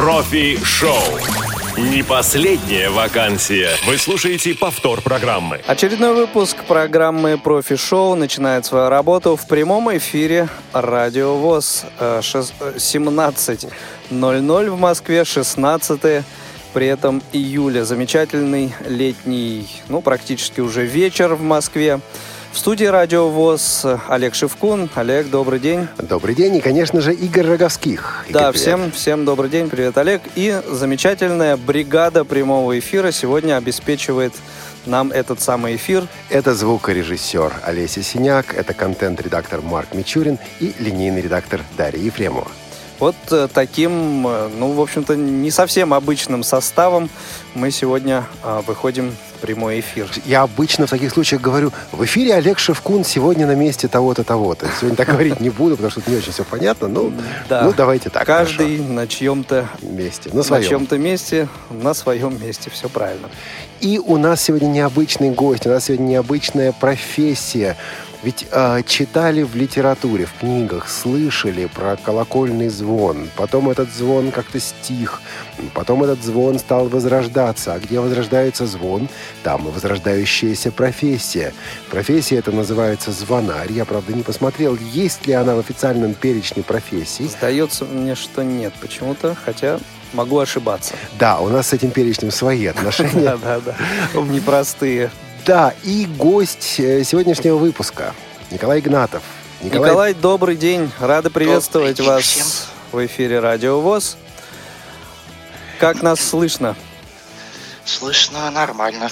Профи-шоу. Не последняя вакансия. Вы слушаете повтор программы. Очередной выпуск программы «Профи-шоу» начинает свою работу в прямом эфире «Радио ВОЗ». 17.00 в Москве, 16 при этом июля. Замечательный летний, ну, практически уже вечер в Москве. В студии Радио ВОЗ Олег Шевкун. Олег, добрый день. Добрый день. И, конечно же, Игорь Роговских. Игорь, да, всем, всем добрый день. Привет, Олег. И замечательная бригада прямого эфира сегодня обеспечивает нам этот самый эфир. Это звукорежиссер Олеся Синяк, это контент-редактор Марк Мичурин и линейный редактор Дарья Ефремова. Вот э, таким, э, ну, в общем-то, не совсем обычным составом мы сегодня а, выходим в прямой эфир. Я обычно в таких случаях говорю, в эфире Олег Шевкун сегодня на месте того-то, того-то. Сегодня так говорить не буду, потому что не очень все понятно, но да. ну, давайте так. Каждый хорошо. на чьем-то месте, на своем. На чем-то месте, на своем месте, все правильно. И у нас сегодня необычный гость, у нас сегодня необычная профессия. Ведь э, читали в литературе, в книгах, слышали про колокольный звон. Потом этот звон как-то стих. Потом этот звон стал возрождаться. А где возрождается звон, там и возрождающаяся профессия. Профессия это называется звонарь. Я, правда, не посмотрел, есть ли она в официальном перечне профессий. Сдается мне, что нет почему-то, хотя могу ошибаться. Да, у нас с этим перечнем свои отношения. Да, да, да. Непростые. Да, и гость э, сегодняшнего выпуска Николай Игнатов. Николай, Николай добрый день. Рады приветствовать добрый вас всем. в эфире Радио ВОЗ. Как нас слышно? Слышно нормально.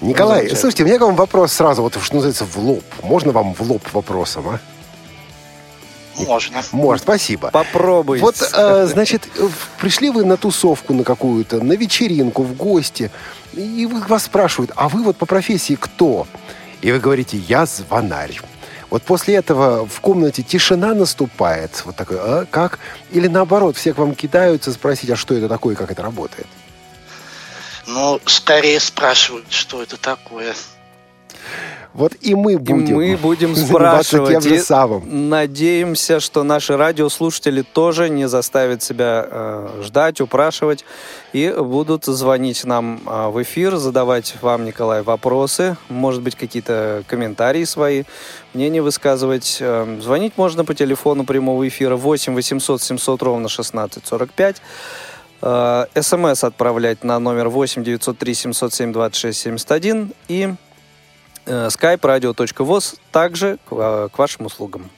Николай, ну, слушайте, у меня к вам вопрос сразу, вот что называется, в лоб. Можно вам в лоб вопросом, а? Можно. Может, спасибо. Попробуйте. Вот, э, значит, пришли вы на тусовку на какую-то, на вечеринку, в гости, и вас спрашивают, а вы вот по профессии кто? И вы говорите, я звонарь. Вот после этого в комнате тишина наступает, вот такой, а, как? Или наоборот, все к вам кидаются спросить, а что это такое, как это работает? Ну, скорее спрашивают, что это такое. Вот и мы будем, и мы будем спрашивать. Тем же самым. Надеемся, что наши радиослушатели тоже не заставят себя э, ждать, упрашивать и будут звонить нам э, в эфир, задавать вам, Николай, вопросы, может быть, какие-то комментарии свои, мнения высказывать. Э, звонить можно по телефону прямого эфира 8 800 700 ровно 16 45. СМС отправлять на номер 8 903 707 26 71 и Э, skype radio.voz также э, к вашим услугам.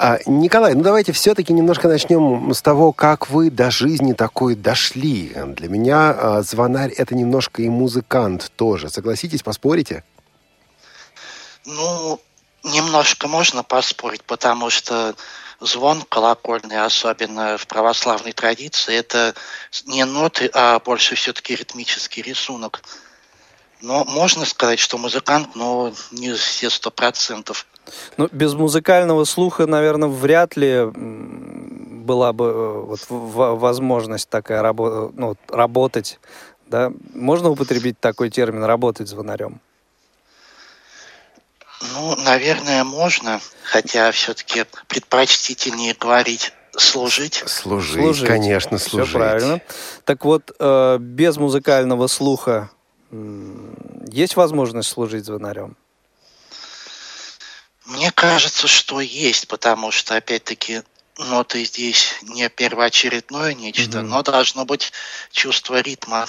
А, Николай, ну давайте все-таки немножко начнем с того, как вы до жизни такой дошли. Для меня а, звонарь это немножко и музыкант тоже. Согласитесь, поспорите? Ну, немножко можно поспорить, потому что звон колокольный, особенно в православной традиции, это не ноты, а больше все-таки ритмический рисунок. Но можно сказать, что музыкант, но не все сто процентов. Ну, без музыкального слуха, наверное, вряд ли была бы э, вот, возможность такая рабо ну, работать. Да? Можно употребить такой термин «работать звонарем»? Ну, наверное, можно, хотя все-таки предпочтительнее говорить служить. Служить, служить. конечно, служить. Все правильно. Так вот, э, без музыкального слуха есть возможность служить звонарем? Мне кажется, что есть, потому что, опять-таки, ноты здесь не первоочередное нечто, mm-hmm. но должно быть чувство ритма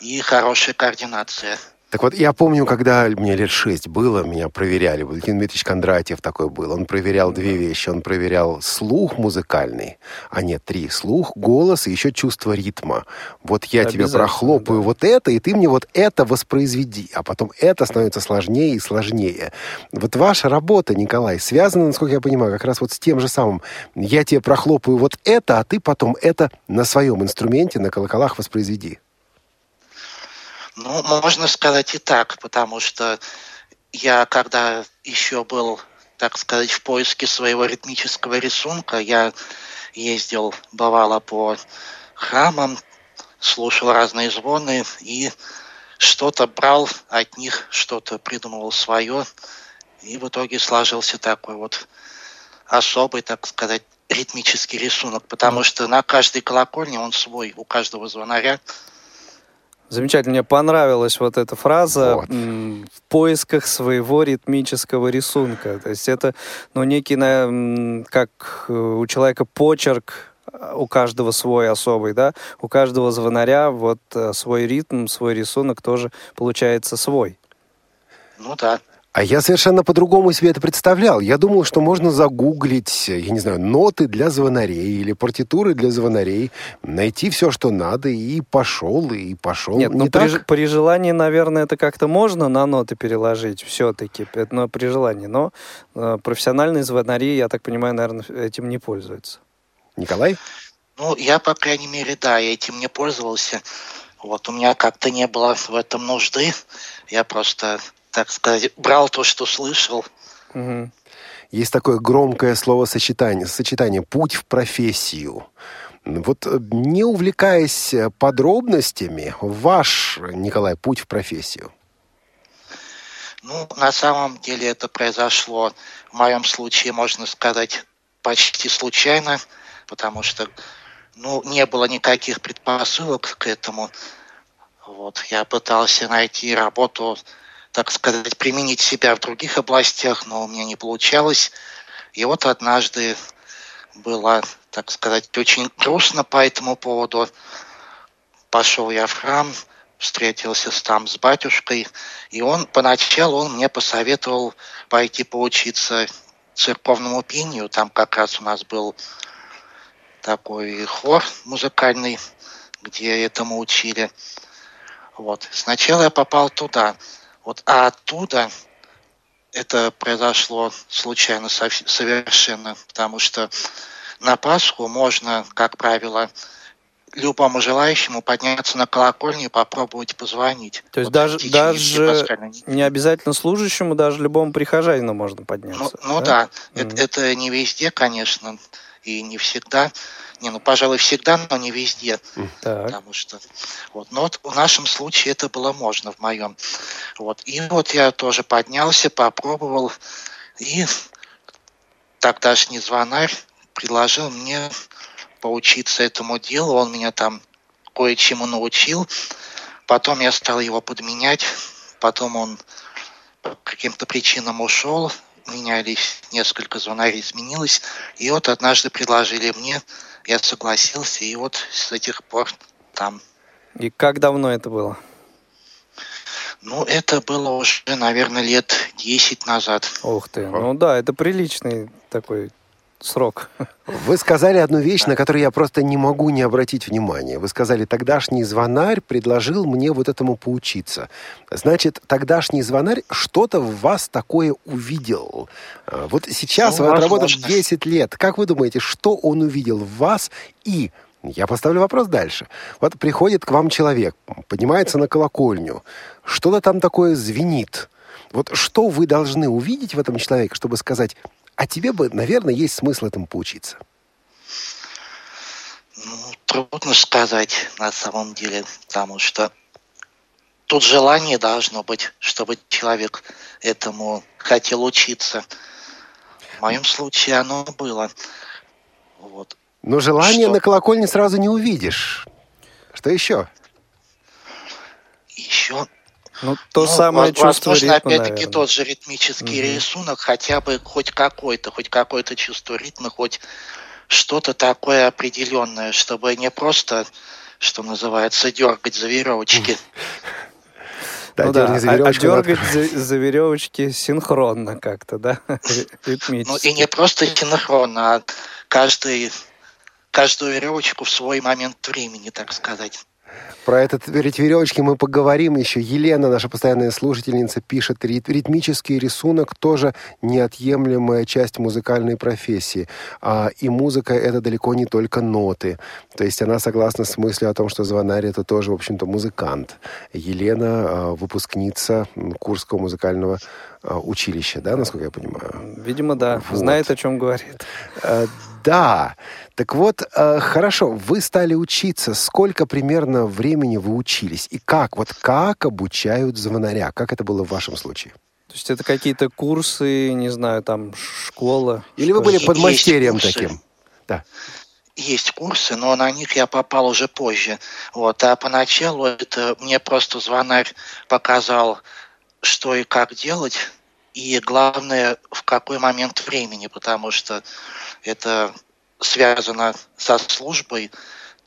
и хорошая координация. Так вот, я помню, когда мне лет шесть было, меня проверяли. Валентин Дмитриевич Кондратьев такой был. Он проверял две вещи. Он проверял слух музыкальный, а нет, три. Слух, голос и еще чувство ритма. Вот я тебе прохлопаю да. вот это, и ты мне вот это воспроизведи. А потом это становится сложнее и сложнее. Вот ваша работа, Николай, связана, насколько я понимаю, как раз вот с тем же самым. Я тебе прохлопаю вот это, а ты потом это на своем инструменте, на колоколах воспроизведи. Ну, можно сказать и так, потому что я, когда еще был, так сказать, в поиске своего ритмического рисунка, я ездил, бывало, по храмам, слушал разные звоны и что-то брал от них, что-то придумывал свое. И в итоге сложился такой вот особый, так сказать, ритмический рисунок, потому что на каждой колокольне он свой, у каждого звонаря. Замечательно, мне понравилась вот эта фраза вот. в поисках своего ритмического рисунка. То есть это, ну, некий, как у человека почерк, а, у каждого свой особый, да, у каждого звонаря вот э, свой ритм, свой рисунок тоже получается свой. Ну да. А я совершенно по-другому себе это представлял. Я думал, что можно загуглить, я не знаю, ноты для звонарей или партитуры для звонарей, найти все, что надо, и пошел, и пошел. Нет, не ну при, при желании, наверное, это как-то можно на ноты переложить все-таки, но при желании. Но э, профессиональные звонари, я так понимаю, наверное, этим не пользуются. Николай? Ну, я, по крайней мере, да, я этим не пользовался. Вот у меня как-то не было в этом нужды. Я просто так сказать, брал то, что слышал. Угу. Есть такое громкое словосочетание, сочетание «путь в профессию». Вот э, не увлекаясь э, подробностями, ваш, Николай, путь в профессию? Ну, на самом деле это произошло, в моем случае, можно сказать, почти случайно, потому что, ну, не было никаких предпосылок к этому. Вот, я пытался найти работу так сказать, применить себя в других областях, но у меня не получалось. И вот однажды было, так сказать, очень грустно по этому поводу. Пошел я в храм, встретился там с батюшкой, и он поначалу он мне посоветовал пойти поучиться церковному пению. Там как раз у нас был такой хор музыкальный, где этому учили. Вот. Сначала я попал туда. Вот, а оттуда это произошло случайно совершенно, потому что на Пасху можно, как правило, любому желающему подняться на колокольню и попробовать позвонить. То есть вот даже, даже не обязательно служащему, даже любому прихожанину можно подняться? Ну, ну да, да. Mm-hmm. Это, это не везде, конечно, и не всегда. Не, ну, пожалуй, всегда, но не везде. Так. Потому что... Вот. Но вот в нашем случае это было можно, в моем. Вот. И вот я тоже поднялся, попробовал. И тогдашний звонарь предложил мне поучиться этому делу. Он меня там кое-чему научил. Потом я стал его подменять. Потом он по каким-то причинам ушел. Менялись несколько звонарей, изменилось. И вот однажды предложили мне я согласился, и вот с тех пор там. И как давно это было? Ну, это было уже, наверное, лет 10 назад. Ух ты, ну да, это приличный такой срок. Вы сказали одну вещь, на которую я просто не могу не обратить внимания. Вы сказали, тогдашний звонарь предложил мне вот этому поучиться. Значит, тогдашний звонарь что-то в вас такое увидел. А, вот сейчас ну, вы отработав 10 лет. Как вы думаете, что он увидел в вас и я поставлю вопрос дальше. Вот приходит к вам человек, поднимается на колокольню, что-то там такое звенит. Вот что вы должны увидеть в этом человеке, чтобы сказать, а тебе бы, наверное, есть смысл этому поучиться. Ну, трудно сказать на самом деле, потому что тут желание должно быть, чтобы человек этому хотел учиться. В моем случае оно было. Вот. Но желание что... на колокольне сразу не увидишь. Что еще? Еще ну, то ну, самое чувство возможно, ритма, опять-таки, тот же ритмический угу. рисунок, хотя бы хоть какой-то, хоть какое-то чувство ритма, хоть что-то такое определенное, чтобы не просто, что называется, дергать за веревочки. Да, ну да, за а, а дергать за, за веревочки синхронно как-то, да. Ну и не просто синхронно, а каждый, каждую веревочку в свой момент времени, так сказать. Про этот ведь веревочки мы поговорим еще. Елена, наша постоянная слушательница, пишет, ритмический рисунок тоже неотъемлемая часть музыкальной профессии. А, и музыка — это далеко не только ноты. То есть она согласна с мыслью о том, что звонарь — это тоже, в общем-то, музыкант. Елена а, — выпускница Курского музыкального а, училища, да, насколько я понимаю? Видимо, да. Вот. Знает, о чем говорит. А, да. Так вот, э, хорошо, вы стали учиться. Сколько примерно времени вы учились? И как? Вот как обучают звонаря? Как это было в вашем случае? То есть это какие-то курсы, не знаю, там, школа? Или вы были подмастерьем таким? Да. Есть курсы, но на них я попал уже позже. Вот. А поначалу это мне просто звонарь показал, что и как делать, и главное, в какой момент времени, потому что это связано со службой,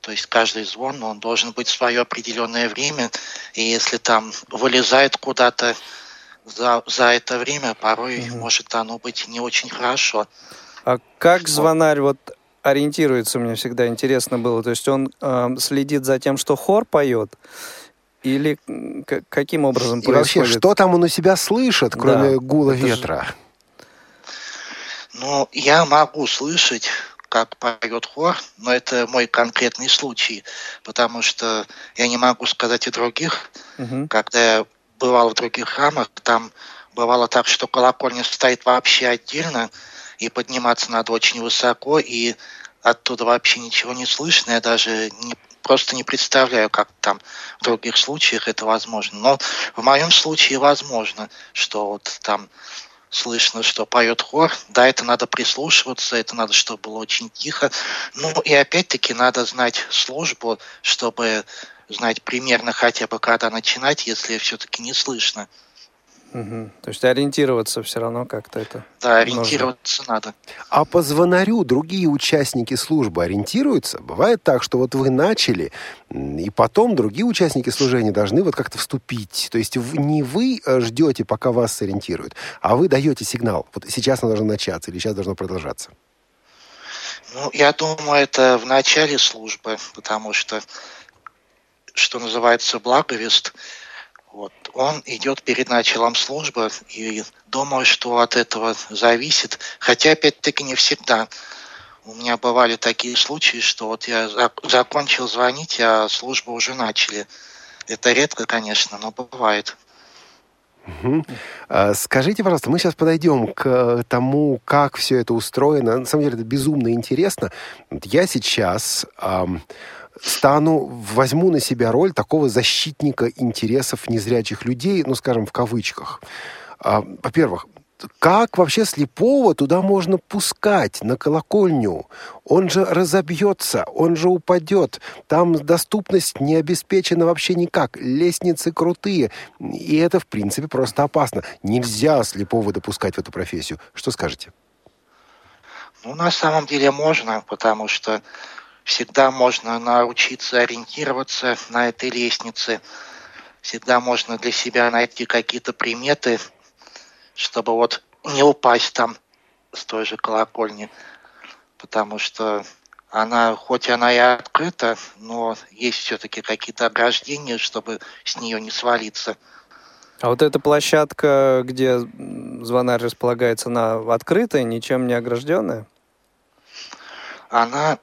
то есть каждый звон, он должен быть в свое определенное время, и если там вылезает куда-то за, за это время, порой угу. может оно быть не очень хорошо. А как звонарь вот ориентируется, мне всегда интересно было. То есть он э, следит за тем, что хор поет, или каким образом И происходит? вообще, что там он у себя слышит, кроме да, гула ветра? Же... Ну, я могу слышать, как поет хор, но это мой конкретный случай, потому что я не могу сказать о других. Угу. Когда я бывал в других храмах, там бывало так, что колокольня стоит вообще отдельно, и подниматься надо очень высоко, и оттуда вообще ничего не слышно. Я даже не, просто не представляю, как там в других случаях это возможно. Но в моем случае возможно, что вот там слышно, что поет хор. Да, это надо прислушиваться, это надо, чтобы было очень тихо. Ну и опять-таки надо знать службу, чтобы знать примерно хотя бы, когда начинать, если все-таки не слышно. Угу. То есть ориентироваться все равно как-то это. Да, ориентироваться нужно. надо. А по звонарю другие участники службы ориентируются? Бывает так, что вот вы начали, и потом другие участники служения должны вот как-то вступить. То есть не вы э, ждете, пока вас сориентируют, а вы даете сигнал. Вот сейчас оно должно начаться или сейчас должно продолжаться. Ну, я думаю, это в начале службы, потому что, что называется, благовест – вот. Он идет перед началом службы, и думаю, что от этого зависит. Хотя, опять-таки, не всегда. У меня бывали такие случаи, что вот я закончил звонить, а службу уже начали. Это редко, конечно, но бывает. Угу. Скажите, пожалуйста, мы сейчас подойдем к тому, как все это устроено. На самом деле это безумно интересно. Я сейчас эм, стану, возьму на себя роль такого защитника интересов незрячих людей, ну, скажем, в кавычках. А, во-первых, как вообще слепого туда можно пускать на колокольню? Он же разобьется, он же упадет. Там доступность не обеспечена вообще никак. Лестницы крутые. И это, в принципе, просто опасно. Нельзя слепого допускать в эту профессию. Что скажете? Ну, на самом деле можно, потому что Всегда можно научиться ориентироваться на этой лестнице. Всегда можно для себя найти какие-то приметы, чтобы вот не упасть там с той же колокольни. Потому что она, хоть она и открыта, но есть все-таки какие-то ограждения, чтобы с нее не свалиться. А вот эта площадка, где звонарь располагается, она открытая, ничем не огражденная? Она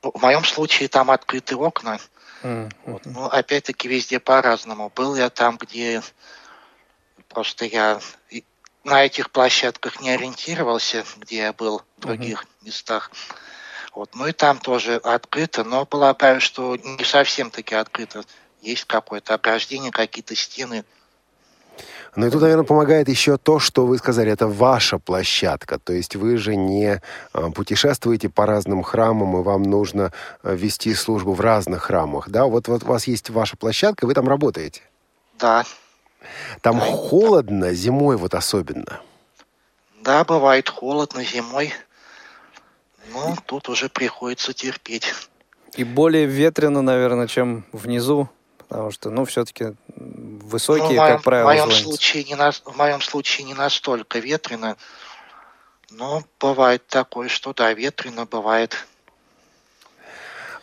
в моем случае там открыты окна. Mm-hmm. Вот. Но опять-таки везде по-разному. Был я там, где просто я на этих площадках не ориентировался, где я был в других mm-hmm. местах. Вот. Ну и там тоже открыто, но полагаю, что не совсем таки открыто. Есть какое-то ограждение, какие-то стены. Ну и тут, наверное, помогает еще то, что вы сказали, это ваша площадка. То есть вы же не а, путешествуете по разным храмам, и вам нужно а, вести службу в разных храмах. Да, вот, вот у вас есть ваша площадка, вы там работаете. Да. Там да. холодно зимой вот особенно. Да, бывает холодно зимой. Ну, тут уже приходится терпеть. И более ветрено, наверное, чем внизу, потому что, ну, все-таки высокие, ну, моем, как правило, в моем, случае не на, в моем случае не настолько ветрено, но бывает такое, что да, ветрено бывает.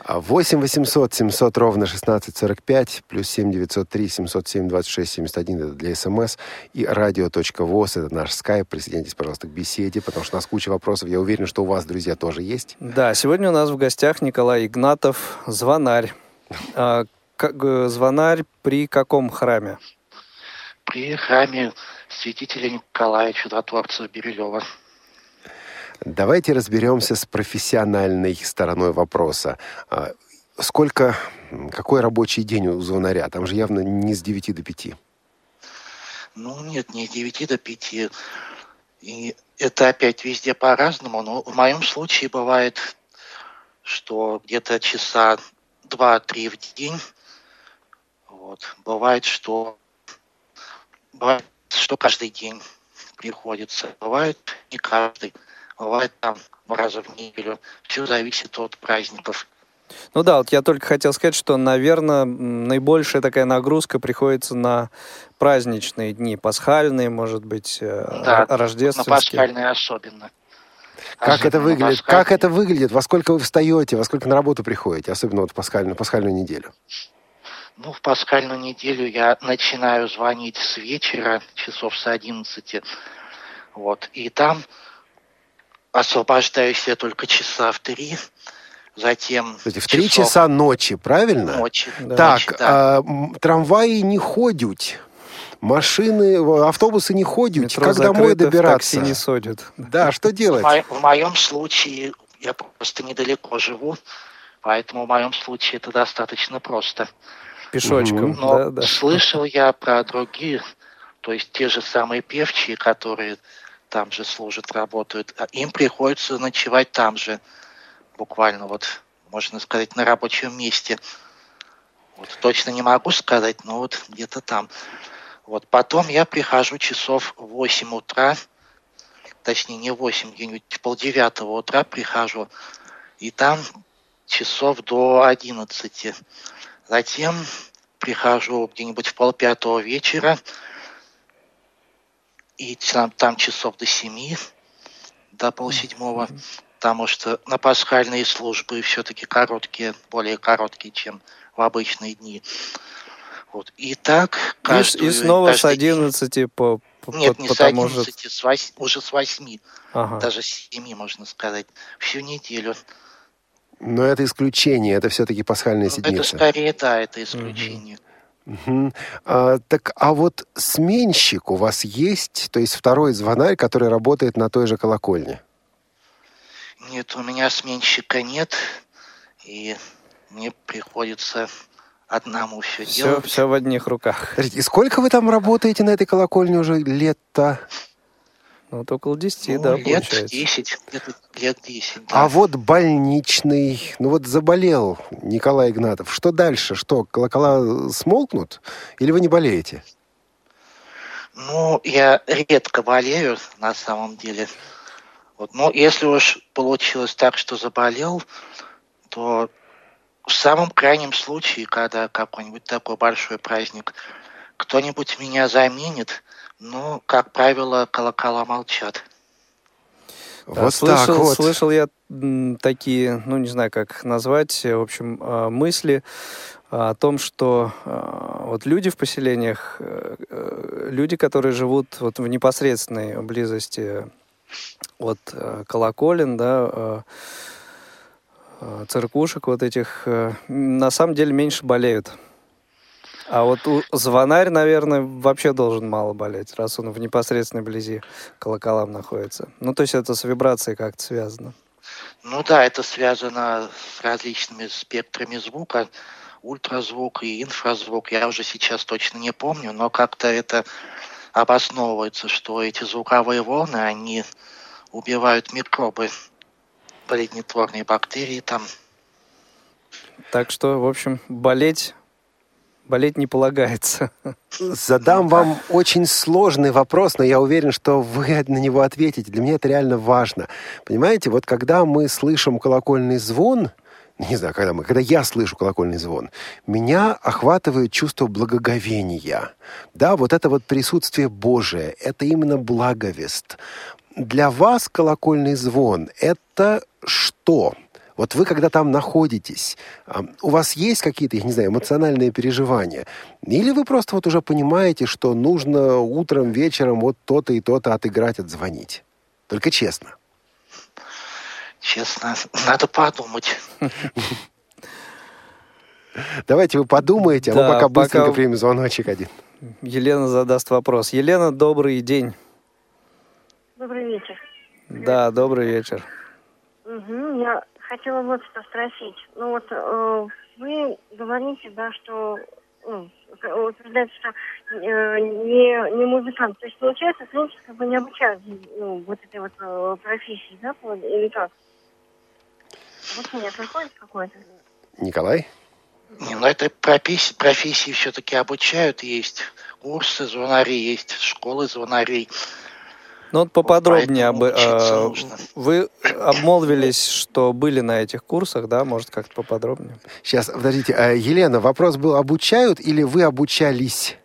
8 800 700 ровно 1645 плюс 7 903 707 26 71 это для СМС и радио.воз это наш скайп. Присоединяйтесь, пожалуйста, к беседе, потому что у нас куча вопросов. Я уверен, что у вас, друзья, тоже есть. Да, сегодня у нас в гостях Николай Игнатов, звонарь. А, как, э, звонарь при каком храме? При храме святителя Николая Чудотворца Бирюлева. Давайте разберемся с профессиональной стороной вопроса. А, сколько, какой рабочий день у звонаря? Там же явно не с 9 до 5. Ну, нет, не с 9 до 5. И это опять везде по-разному, но в моем случае бывает, что где-то часа два-три в день. Вот. Бывает, что бывает, что каждый день приходится. Бывает не каждый. Бывает там раза в неделю. Все зависит от праздников. Ну да, вот я только хотел сказать, что, наверное, наибольшая такая нагрузка приходится на праздничные дни, пасхальные, может быть, э, да, рождественские. на пасхальные особенно. Как особенно это выглядит? Как это выглядит? Во сколько вы встаете? Во сколько на работу приходите? Особенно вот в пасхальную, пасхальную неделю. Ну, в пасхальную неделю я начинаю звонить с вечера, часов с 11. Вот. И там освобождаюсь я только часа в три затем... Кстати, в три часа ночи, правильно? Ночи. Да. Так, ночи, да. а, трамваи не ходят. Машины, автобусы не ходят. Метро как домой добираться? такси не содят. Да, что делать? В, мо- в моем случае я просто недалеко живу, поэтому в моем случае это достаточно просто. Пешочком. Но да, да. слышал я про другие, то есть те же самые певчие, которые там же служат, работают, а им приходится ночевать там же буквально вот, можно сказать, на рабочем месте. Вот, точно не могу сказать, но вот где-то там. Вот потом я прихожу часов в 8 утра, точнее не 8, где-нибудь полдевятого утра прихожу, и там часов до 11. Затем прихожу где-нибудь в полпятого вечера, и там, там часов до 7, до полседьмого потому что на пасхальные службы все-таки короткие, более короткие, чем в обычные дни. Вот. И так каждую, И, и снова с 11 день. по, по Нет, не с 11, же... с 8, уже с 8, ага. даже с 7, можно сказать, всю неделю. Но это исключение, это все-таки пасхальная седмица. Это скорее, да, это исключение. Угу. Угу. А, так, а вот сменщик у вас есть, то есть второй звонарь, который работает на той же колокольне? Нет, у меня сменщика нет, и мне приходится одному все, все делать. Все в одних руках. И сколько вы там работаете на этой колокольне уже лет-то? Ну, вот около 10, ну, да, лет получается. 10, где-то лет 10, да. А вот больничный, ну вот заболел Николай Игнатов. Что дальше? Что, колокола смолкнут? Или вы не болеете? Ну, я редко болею, на самом деле. Вот. Но если уж получилось так, что заболел, то в самом крайнем случае, когда какой-нибудь такой большой праздник, кто-нибудь меня заменит, ну, как правило, колокола молчат. Да, вот слышал, так вот. слышал я такие, ну не знаю, как назвать, в общем, а, мысли о том, что вот люди в поселениях, э, э, люди, которые живут вот в непосредственной близости от э, колоколен, да, э, э, церквушек вот этих, на самом деле меньше болеют. А вот у звонарь, наверное, вообще должен мало болеть, раз он в непосредственной близи колоколам находится. Ну, то есть это с вибрацией как-то связано. Ну да, это связано с различными спектрами звука, ультразвук и инфразвук. Я уже сейчас точно не помню, но как-то это обосновывается, что эти звуковые волны, они убивают микробы, болезнетворные бактерии там. Так что, в общем, болеть болеть не полагается. Задам вам очень сложный вопрос, но я уверен, что вы на него ответите. Для меня это реально важно. Понимаете, вот когда мы слышим колокольный звон, не знаю, когда мы, когда я слышу колокольный звон, меня охватывает чувство благоговения. Да, вот это вот присутствие Божие, это именно благовест. Для вас колокольный звон – это что? Вот вы, когда там находитесь, у вас есть какие-то, я не знаю, эмоциональные переживания? Или вы просто вот уже понимаете, что нужно утром, вечером вот то-то и то-то отыграть, отзвонить? Только честно. Честно, надо подумать. Давайте вы подумаете, а да, мы пока быстренько пока... примем звоночек один. Елена задаст вопрос. Елена, добрый день. Добрый вечер. Да, добрый вечер. Угу, я хотела вот что спросить. Ну вот э, вы говорите, да, что ну, утверждает, что э, не, не музыкант. То есть, получается, в принципе, как бы не обучают ну, вот этой вот э, профессии, да, или как? Обучение проходит какое-то? Николай? Не, ну это профессии, профессии все-таки обучают, есть курсы звонарей, есть школы звонарей. Ну вот поподробнее об... Э, вы обмолвились, что были на этих курсах, да? Может, как-то поподробнее? Сейчас, подождите. А, Елена, вопрос был, обучают или вы обучались?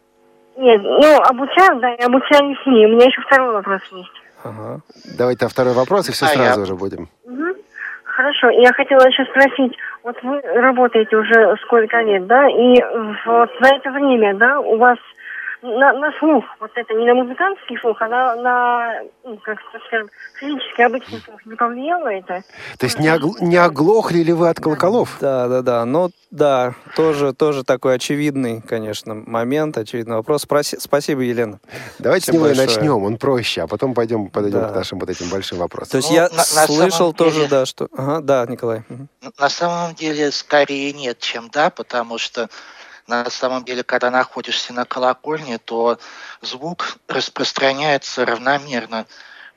Нет, ну, обучают, да, и обучались не. У меня еще второй вопрос есть. Ага. Давайте второй вопрос, и все а сразу я... же будем. Угу. Хорошо, я хотела еще спросить, вот вы работаете уже сколько лет, да, и вот за это время, да, у вас на, на слух, вот это не на музыкантский слух, а на, на ну, как скажем, физически обычный слух не повлияло это? То есть не, огл- не оглохли ли вы от колоколов? Да, да, да. Ну, да, тоже, тоже такой очевидный, конечно, момент, очевидный вопрос. Спроси, спасибо, Елена. Давайте Всем с него большое. и начнем, он проще, а потом пойдем подойдем да. к нашим вот этим большим вопросам. То есть ну, я на, слышал на тоже, деле... да, что... Ага, да, Николай. На самом деле скорее нет, чем да, потому что на самом деле, когда находишься на колокольне, то звук распространяется равномерно.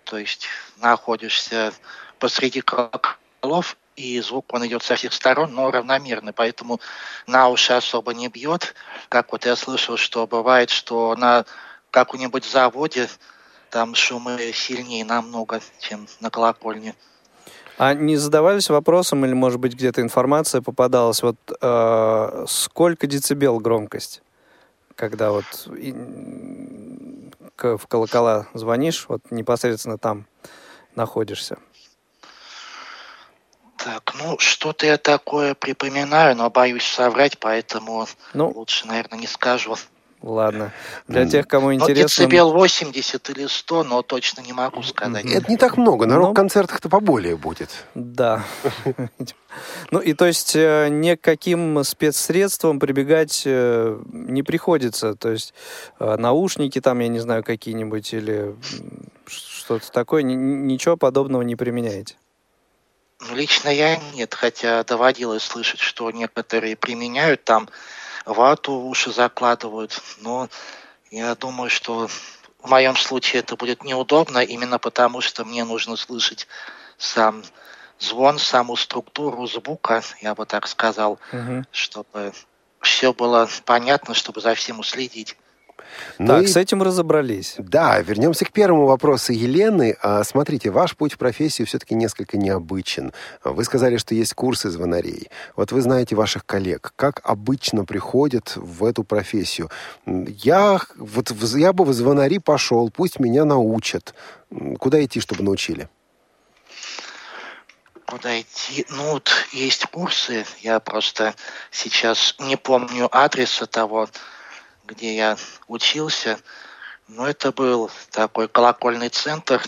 То есть находишься посреди колоколов, и звук он идет со всех сторон, но равномерно, поэтому на уши особо не бьет. Как вот я слышал, что бывает, что на каком-нибудь заводе там шумы сильнее намного, чем на колокольне. А не задавались вопросом, или, может быть, где-то информация попадалась, вот э, сколько децибел громкость, когда вот и, к, в колокола звонишь, вот непосредственно там находишься? Так, ну, что-то я такое припоминаю, но боюсь соврать, поэтому ну, лучше, наверное, не скажу. Ладно. Для тех, кому интересно... Ну, децибел 80 или 100, но точно не могу сказать. Это не так много. На ну, рок-концертах-то поболее будет. Да. Ну и то есть э, ни к каким спецсредствам прибегать э, не приходится. То есть э, наушники там, я не знаю, какие-нибудь или что-то такое. Ничего подобного не применяете? Ну, лично я нет, хотя доводилось слышать, что некоторые применяют там вату уши закладывают. Но я думаю, что в моем случае это будет неудобно, именно потому что мне нужно слышать сам звон, саму структуру звука, я бы так сказал, угу. чтобы все было понятно, чтобы за всем уследить. Ну так, и... с этим разобрались. Да, вернемся к первому вопросу Елены. А, смотрите, ваш путь в профессию все-таки несколько необычен. Вы сказали, что есть курсы звонарей. Вот вы знаете ваших коллег. Как обычно приходят в эту профессию? Я, вот, я бы в звонари пошел, пусть меня научат. Куда идти, чтобы научили? куда идти. Ну, вот есть курсы, я просто сейчас не помню адреса того, где я учился. Но это был такой колокольный центр.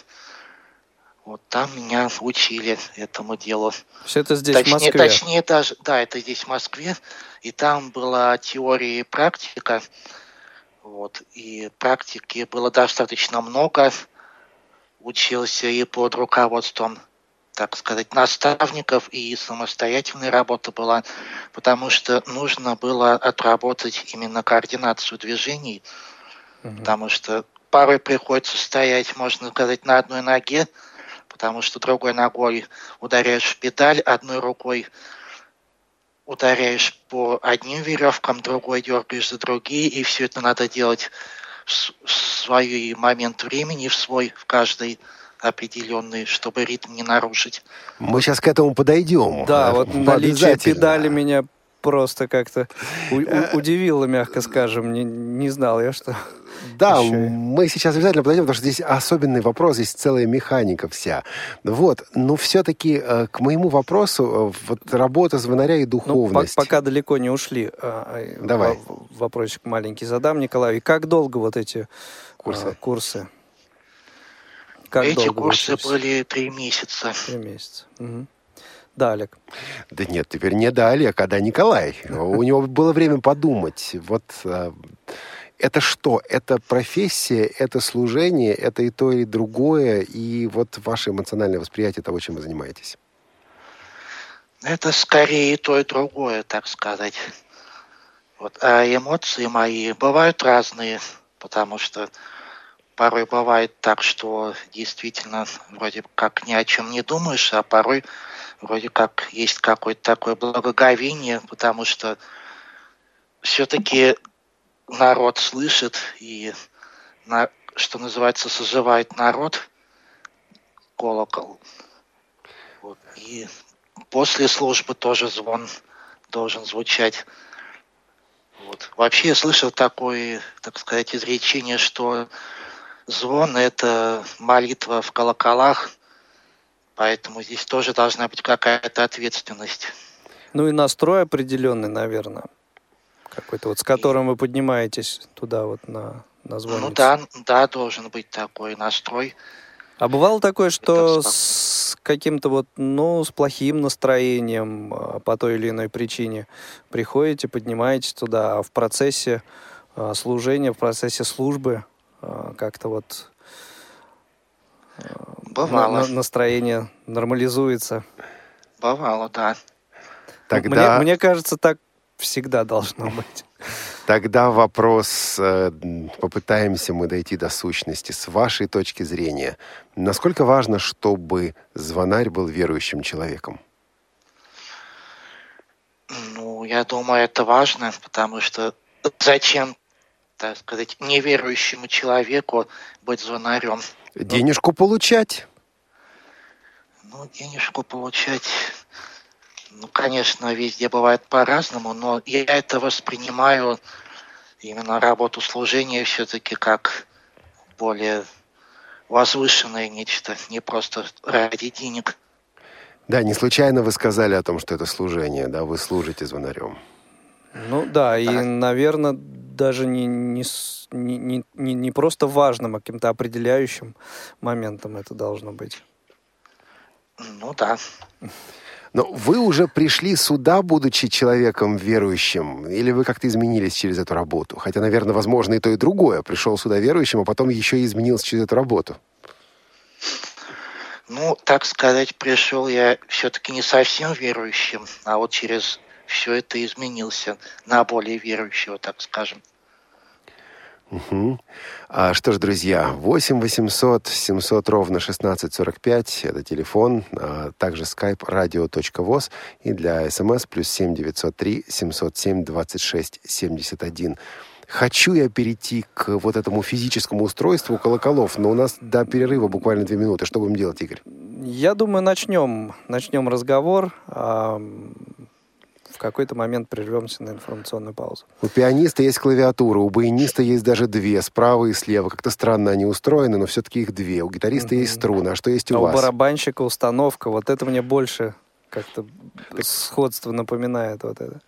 Вот там меня учили этому делу. Все это здесь, точнее, в Москве? Точнее, даже, да, это здесь, в Москве. И там была теория и практика. Вот. И практики было достаточно много. Учился и под руководством так сказать, наставников и самостоятельная работа была, потому что нужно было отработать именно координацию движений, угу. потому что порой приходится стоять, можно сказать, на одной ноге, потому что другой ногой ударяешь в педаль, одной рукой ударяешь по одним веревкам, другой дергаешь за другие, и все это надо делать в свой момент времени, в свой, в каждый определенные, чтобы ритм не нарушить. Мы сейчас к этому подойдем. Да, вот наличие педали меня просто как-то удивило, мягко скажем. Не, не знал я, что... Да, еще... мы сейчас обязательно подойдем, потому что здесь особенный вопрос, здесь целая механика вся. Вот, но все-таки э, к моему вопросу, э, вот работа звонаря и духовность. Ну, по пока далеко не ушли. Э, Давай. Вопросик маленький задам, Николай. И как долго вот эти курсы? курсы? Как Эти курсы были три месяца. Три месяца. Угу. Да, Олег. Да нет, теперь не да, Олег, а да, Николай. У него было время подумать. Вот а, это что? Это профессия, это служение, это и то, и другое, и вот ваше эмоциональное восприятие того, чем вы занимаетесь. Это скорее и то, и другое, так сказать. Вот. А эмоции мои бывают разные, потому что порой бывает так, что действительно вроде как ни о чем не думаешь, а порой вроде как есть какое-то такое благоговение, потому что все-таки народ слышит и, на, что называется, созывает народ колокол. Вот. И после службы тоже звон должен звучать. Вот. Вообще я слышал такое, так сказать, изречение, что звон – это молитва в колоколах, поэтому здесь тоже должна быть какая-то ответственность. Ну и настрой определенный, наверное, какой-то вот, с которым вы поднимаетесь туда вот на, на звонницу. Ну да, да, должен быть такой настрой. А бывало такое, что с каким-то вот, ну, с плохим настроением а, по той или иной причине приходите, поднимаетесь туда, а в процессе а, служения, в процессе службы как-то вот Бывало. На, настроение нормализуется. Бывало, да. Тогда... Мне, мне кажется, так всегда должно быть. Тогда вопрос, э, попытаемся мы дойти до сущности. С вашей точки зрения, насколько важно, чтобы звонарь был верующим человеком? Ну, я думаю, это важно, потому что зачем, так сказать, неверующему человеку быть звонарем? Денежку получать? Ну, денежку получать ну, конечно, везде бывает по-разному, но я это воспринимаю именно работу служения все-таки как более возвышенное нечто, не просто ради денег. Да, не случайно вы сказали о том, что это служение, да, вы служите звонарем. Ну да, да. и, наверное, даже не, не, не, не, не просто важным, а каким-то определяющим моментом это должно быть. Ну да. Но вы уже пришли сюда, будучи человеком верующим, или вы как-то изменились через эту работу? Хотя, наверное, возможно и то, и другое. Пришел сюда верующим, а потом еще и изменился через эту работу. Ну, так сказать, пришел я все-таки не совсем верующим, а вот через все это изменился на более верующего, так скажем. Угу. А, что ж, друзья, 8 800 700 ровно 1645 это телефон, а также skype radio.voz и для смс плюс 7 903 707 26 71. Хочу я перейти к вот этому физическому устройству колоколов, но у нас до перерыва буквально две минуты. Что будем делать, Игорь? Я думаю, начнем, начнем разговор какой-то момент прервемся на информационную паузу. У пианиста есть клавиатура, у баяниста есть даже две, справа и слева. Как-то странно они устроены, но все-таки их две. У гитариста mm-hmm. есть струны, а что есть у а вас? у барабанщика установка. Вот это мне больше как-то сходство напоминает вот это.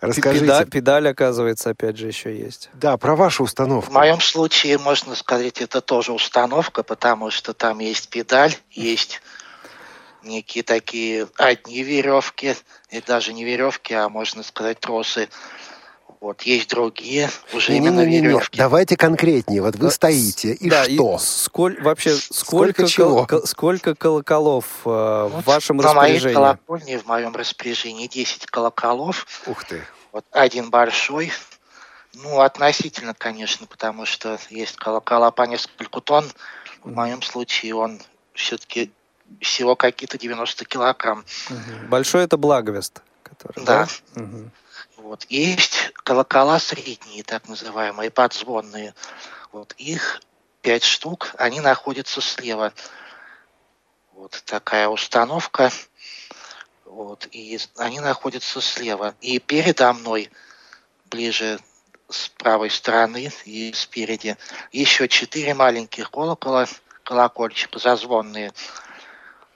Расскажите. Педаль, педаль, оказывается, опять же, еще есть. Да, про вашу установку. В моем случае, можно сказать, это тоже установка, потому что там есть педаль, есть некие такие одни веревки, и даже не веревки, а можно сказать тросы. Вот, есть другие, уже не, именно не, не, веревки. Давайте конкретнее. Вот вы стоите, и да, что? И сколь, вообще, сколько, сколько, чего? Кол, сколько колоколов э, вот в вашем на распоряжении? На моей колокольне, в моем распоряжении 10 колоколов. Ух ты. Вот один большой, ну, относительно, конечно, потому что есть колокола по несколько тонн. В моем случае он все-таки всего какие-то 90 килограмм. Угу. Большой это благовест. Который, да. да? Угу. Вот. Есть колокола средние, так называемые, подзвонные. Вот. Их пять штук, они находятся слева. Вот такая установка. Вот. И они находятся слева. И передо мной, ближе с правой стороны и спереди, еще четыре маленьких колокола, колокольчика зазвонные.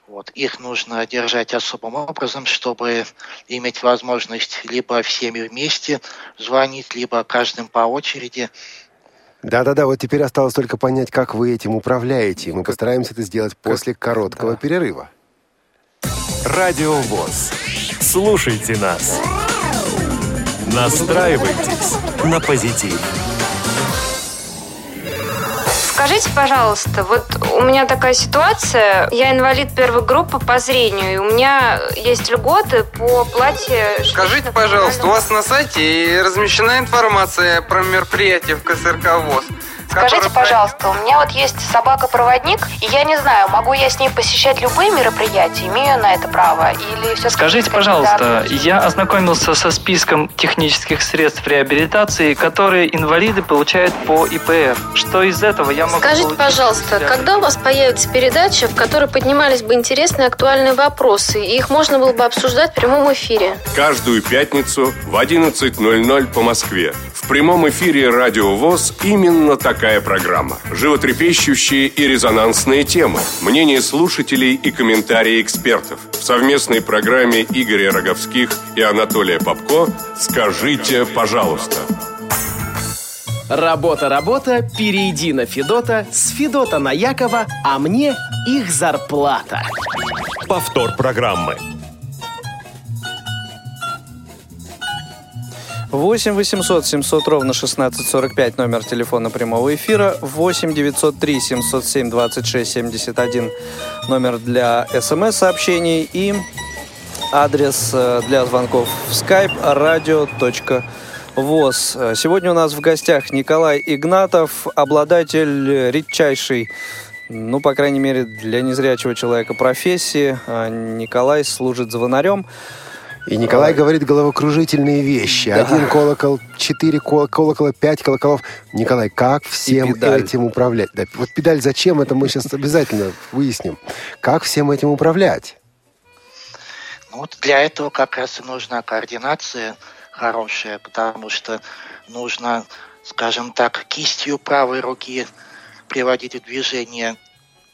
Вот. Их нужно держать особым образом, чтобы иметь возможность либо всеми вместе звонить, либо каждым по очереди. Да-да-да, вот теперь осталось только понять, как вы этим управляете. Мы постараемся это сделать после короткого да. перерыва. Радио ВОЗ. Слушайте нас. Настраивайтесь на позитив Скажите, пожалуйста, вот у меня такая ситуация. Я инвалид первой группы по зрению, и у меня есть льготы по плате... Скажите, пожалуйста, у вас на сайте размещена информация про мероприятие в КСРК ВОЗ. Скажите, пожалуйста, у меня вот есть собака-проводник, и я не знаю, могу я с ней посещать любые мероприятия, имею на это право, или все Скажите, пожалуйста, я ознакомился со списком технических средств реабилитации, которые инвалиды получают по ИПР. Что из этого я могу Скажите, пожалуйста, когда у вас появится передача, в которой поднимались бы интересные актуальные вопросы, и их можно было бы обсуждать в прямом эфире? Каждую пятницу в 11.00 по Москве. В прямом эфире «Радио ВОЗ» именно такая такая программа. Животрепещущие и резонансные темы, мнения слушателей и комментарии экспертов. В совместной программе Игоря Роговских и Анатолия Попко «Скажите, пожалуйста». Работа, работа, перейди на Федота, с Федота на Якова, а мне их зарплата. Повтор программы. 8 800 700 ровно 1645 номер телефона прямого эфира. 8 903 707 26 71 номер для смс-сообщений и адрес э, для звонков в skype radio.voz. Сегодня у нас в гостях Николай Игнатов, обладатель редчайшей ну, по крайней мере, для незрячего человека профессии. А Николай служит звонарем. И Николай говорит головокружительные вещи. Да. Один колокол, четыре колокола, пять колоколов. Николай, как всем этим управлять? Да, вот педаль зачем? Это мы сейчас обязательно выясним. Как всем этим управлять? Ну, вот для этого как раз и нужна координация хорошая, потому что нужно, скажем так, кистью правой руки приводить в движение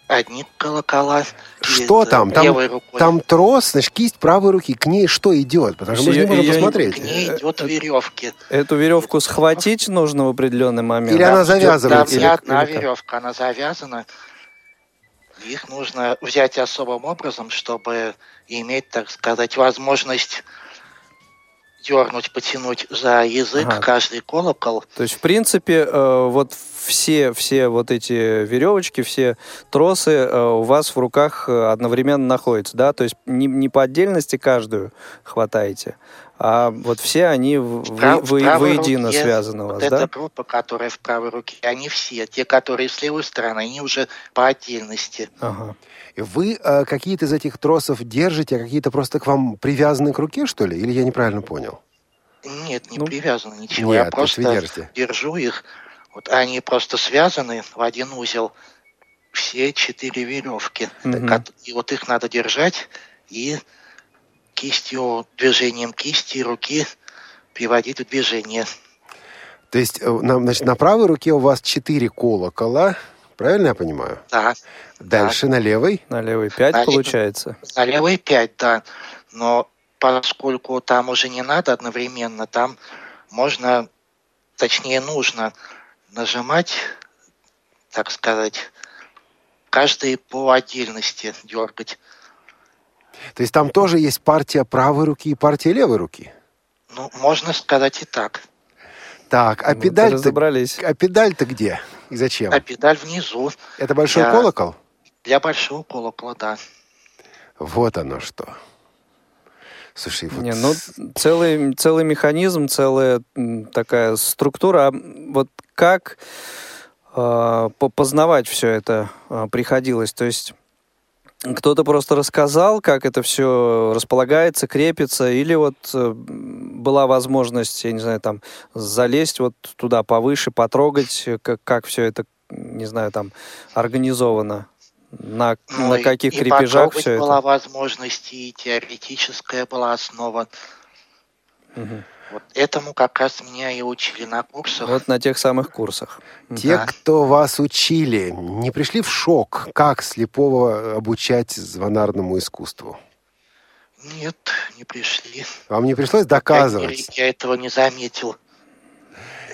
одни колокола. Что там? Там, там трос, значит, кисть правой руки. К ней что идет? Потому что мы не можем посмотреть. К ней идет веревки. Эту веревку схватить нужно в определенный момент? Или она завязана? Там не одна веревка, она завязана. Их нужно взять особым образом, чтобы иметь, так сказать, возможность дернуть, потянуть за язык ага. каждый колокол. То есть, в принципе, э, вот все, все вот эти веревочки, все тросы э, у вас в руках э, одновременно находятся, да? То есть не, не по отдельности каждую хватаете, а вот все они в, Прав, вы, в воедино руке, связаны у вас, вот да? эта группа, которая в правой руке, они все, те, которые с левой стороны, они уже по отдельности. Ага. Вы э, какие-то из этих тросов держите, а какие-то просто к вам привязаны к руке, что ли? Или я неправильно понял? Нет, не ну, привязаны ничего. Нет, я просто держу их. Вот они просто связаны в один узел. Все четыре веревки. Угу. И вот их надо держать и кистью, движением кисти руки приводить в движение. То есть, э, на, значит, на правой руке у вас четыре колокола, Правильно я понимаю? Да. Дальше да. на левой? На левой пять на получается. На левой пять, да. Но поскольку там уже не надо одновременно, там можно, точнее нужно нажимать, так сказать, каждый по отдельности дергать. То есть там тоже есть партия правой руки и партия левой руки? Ну, можно сказать и так. Так, а ну, педаль-то... А педаль-то где? И зачем? А педаль внизу. Это большой для, колокол? Для большого колокола, да. Вот оно что. Слушай, вот... Не, ну, целый, целый механизм, целая такая структура. А вот как э, познавать все это э, приходилось? То есть кто-то просто рассказал, как это все располагается, крепится, или вот э, была возможность, я не знаю, там залезть вот туда повыше, потрогать, как, как все это, не знаю, там организовано, на, ну, на каких и, крепежах все это? была возможность, и теоретическая была основа. Угу. Вот этому как раз меня и учили на курсах. Вот на тех самых курсах. Те, да. кто вас учили, не пришли в шок, как слепого обучать звонарному искусству? Нет, не пришли. Вам не пришлось доказывать? Я этого не заметил.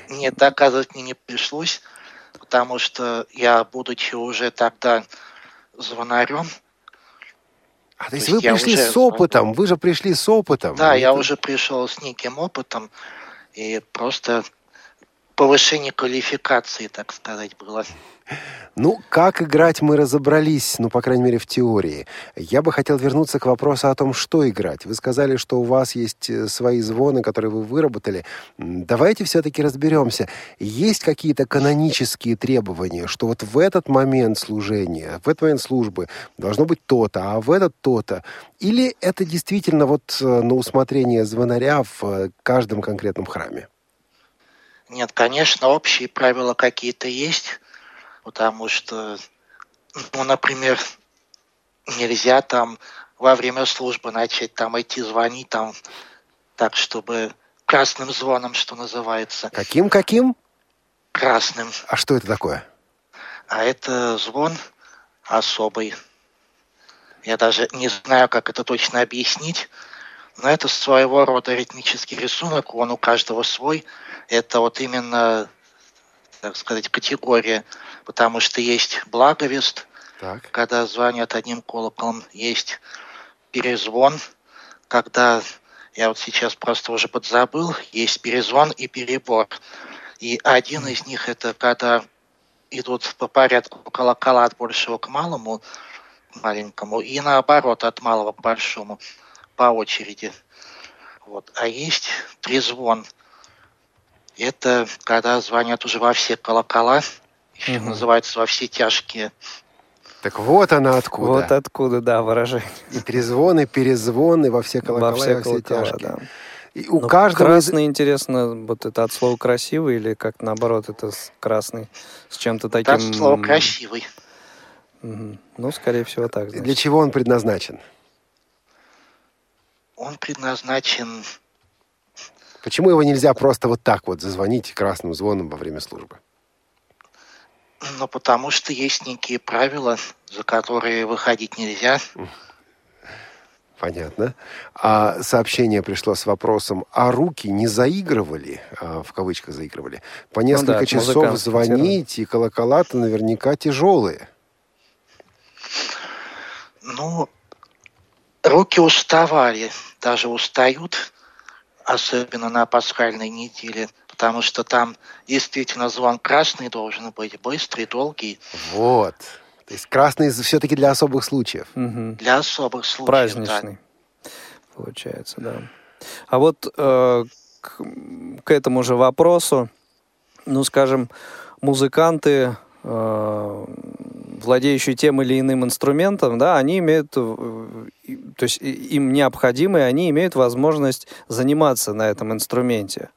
Нет, доказывать мне не пришлось, потому что я, будучи уже тогда звонарем, а то, то есть вы пришли уже... с опытом, вы же пришли с опытом. Да, я уже пришел с неким опытом и просто повышение квалификации, так сказать, было. Ну, как играть, мы разобрались, ну, по крайней мере, в теории. Я бы хотел вернуться к вопросу о том, что играть. Вы сказали, что у вас есть э, свои звоны, которые вы выработали. Давайте все-таки разберемся. Есть какие-то канонические требования, что вот в этот момент служения, в этот момент службы должно быть то-то, а в этот то-то? Или это действительно вот э, на усмотрение звонаря в э, каждом конкретном храме? Нет, конечно, общие правила какие-то есть потому что, ну, например, нельзя там во время службы начать там идти звонить там так, чтобы красным звоном, что называется. Каким-каким? Красным. А что это такое? А это звон особый. Я даже не знаю, как это точно объяснить, но это своего рода ритмический рисунок, он у каждого свой. Это вот именно, так сказать, категория потому что есть благовест, так. когда звонят одним колоколом, есть перезвон, когда я вот сейчас просто уже подзабыл, есть перезвон и перебор. И один из них это когда идут по порядку колокола от большего к малому, маленькому, и наоборот, от малого к большому, по очереди. Вот. А есть трезвон. Это когда звонят уже во все колокола, еще угу. называется «Во все тяжкие». Так вот она откуда. Вот откуда, да, выражение. И трезвоны, перезвоны во все колокола, во все, во все колокола, тяжкие. Да. И у Но каждого красный, из... интересно, вот это от слова красивый или как наоборот это красный с чем-то таким... от слова красивый. Угу. Ну, скорее всего, так. Значит. Для чего он предназначен? Он предназначен... Почему его нельзя просто вот так вот зазвонить красным звоном во время службы? Ну, потому что есть некие правила, за которые выходить нельзя. Понятно. А сообщение пришло с вопросом, а руки не заигрывали, а, в кавычках заигрывали, по несколько ну да, часов звонить, и колокола-то наверняка тяжелые. Ну, руки уставали, даже устают, особенно на пасхальной неделе потому что там действительно звон красный должен быть, быстрый, долгий. Вот. То есть красный все-таки для особых случаев. Угу. Для особых случаев, Праздничный, да. получается, да. А вот э, к, к этому же вопросу, ну, скажем, музыканты, э, владеющие тем или иным инструментом, да, они имеют, э, то есть им необходимо, и они имеют возможность заниматься на этом инструменте.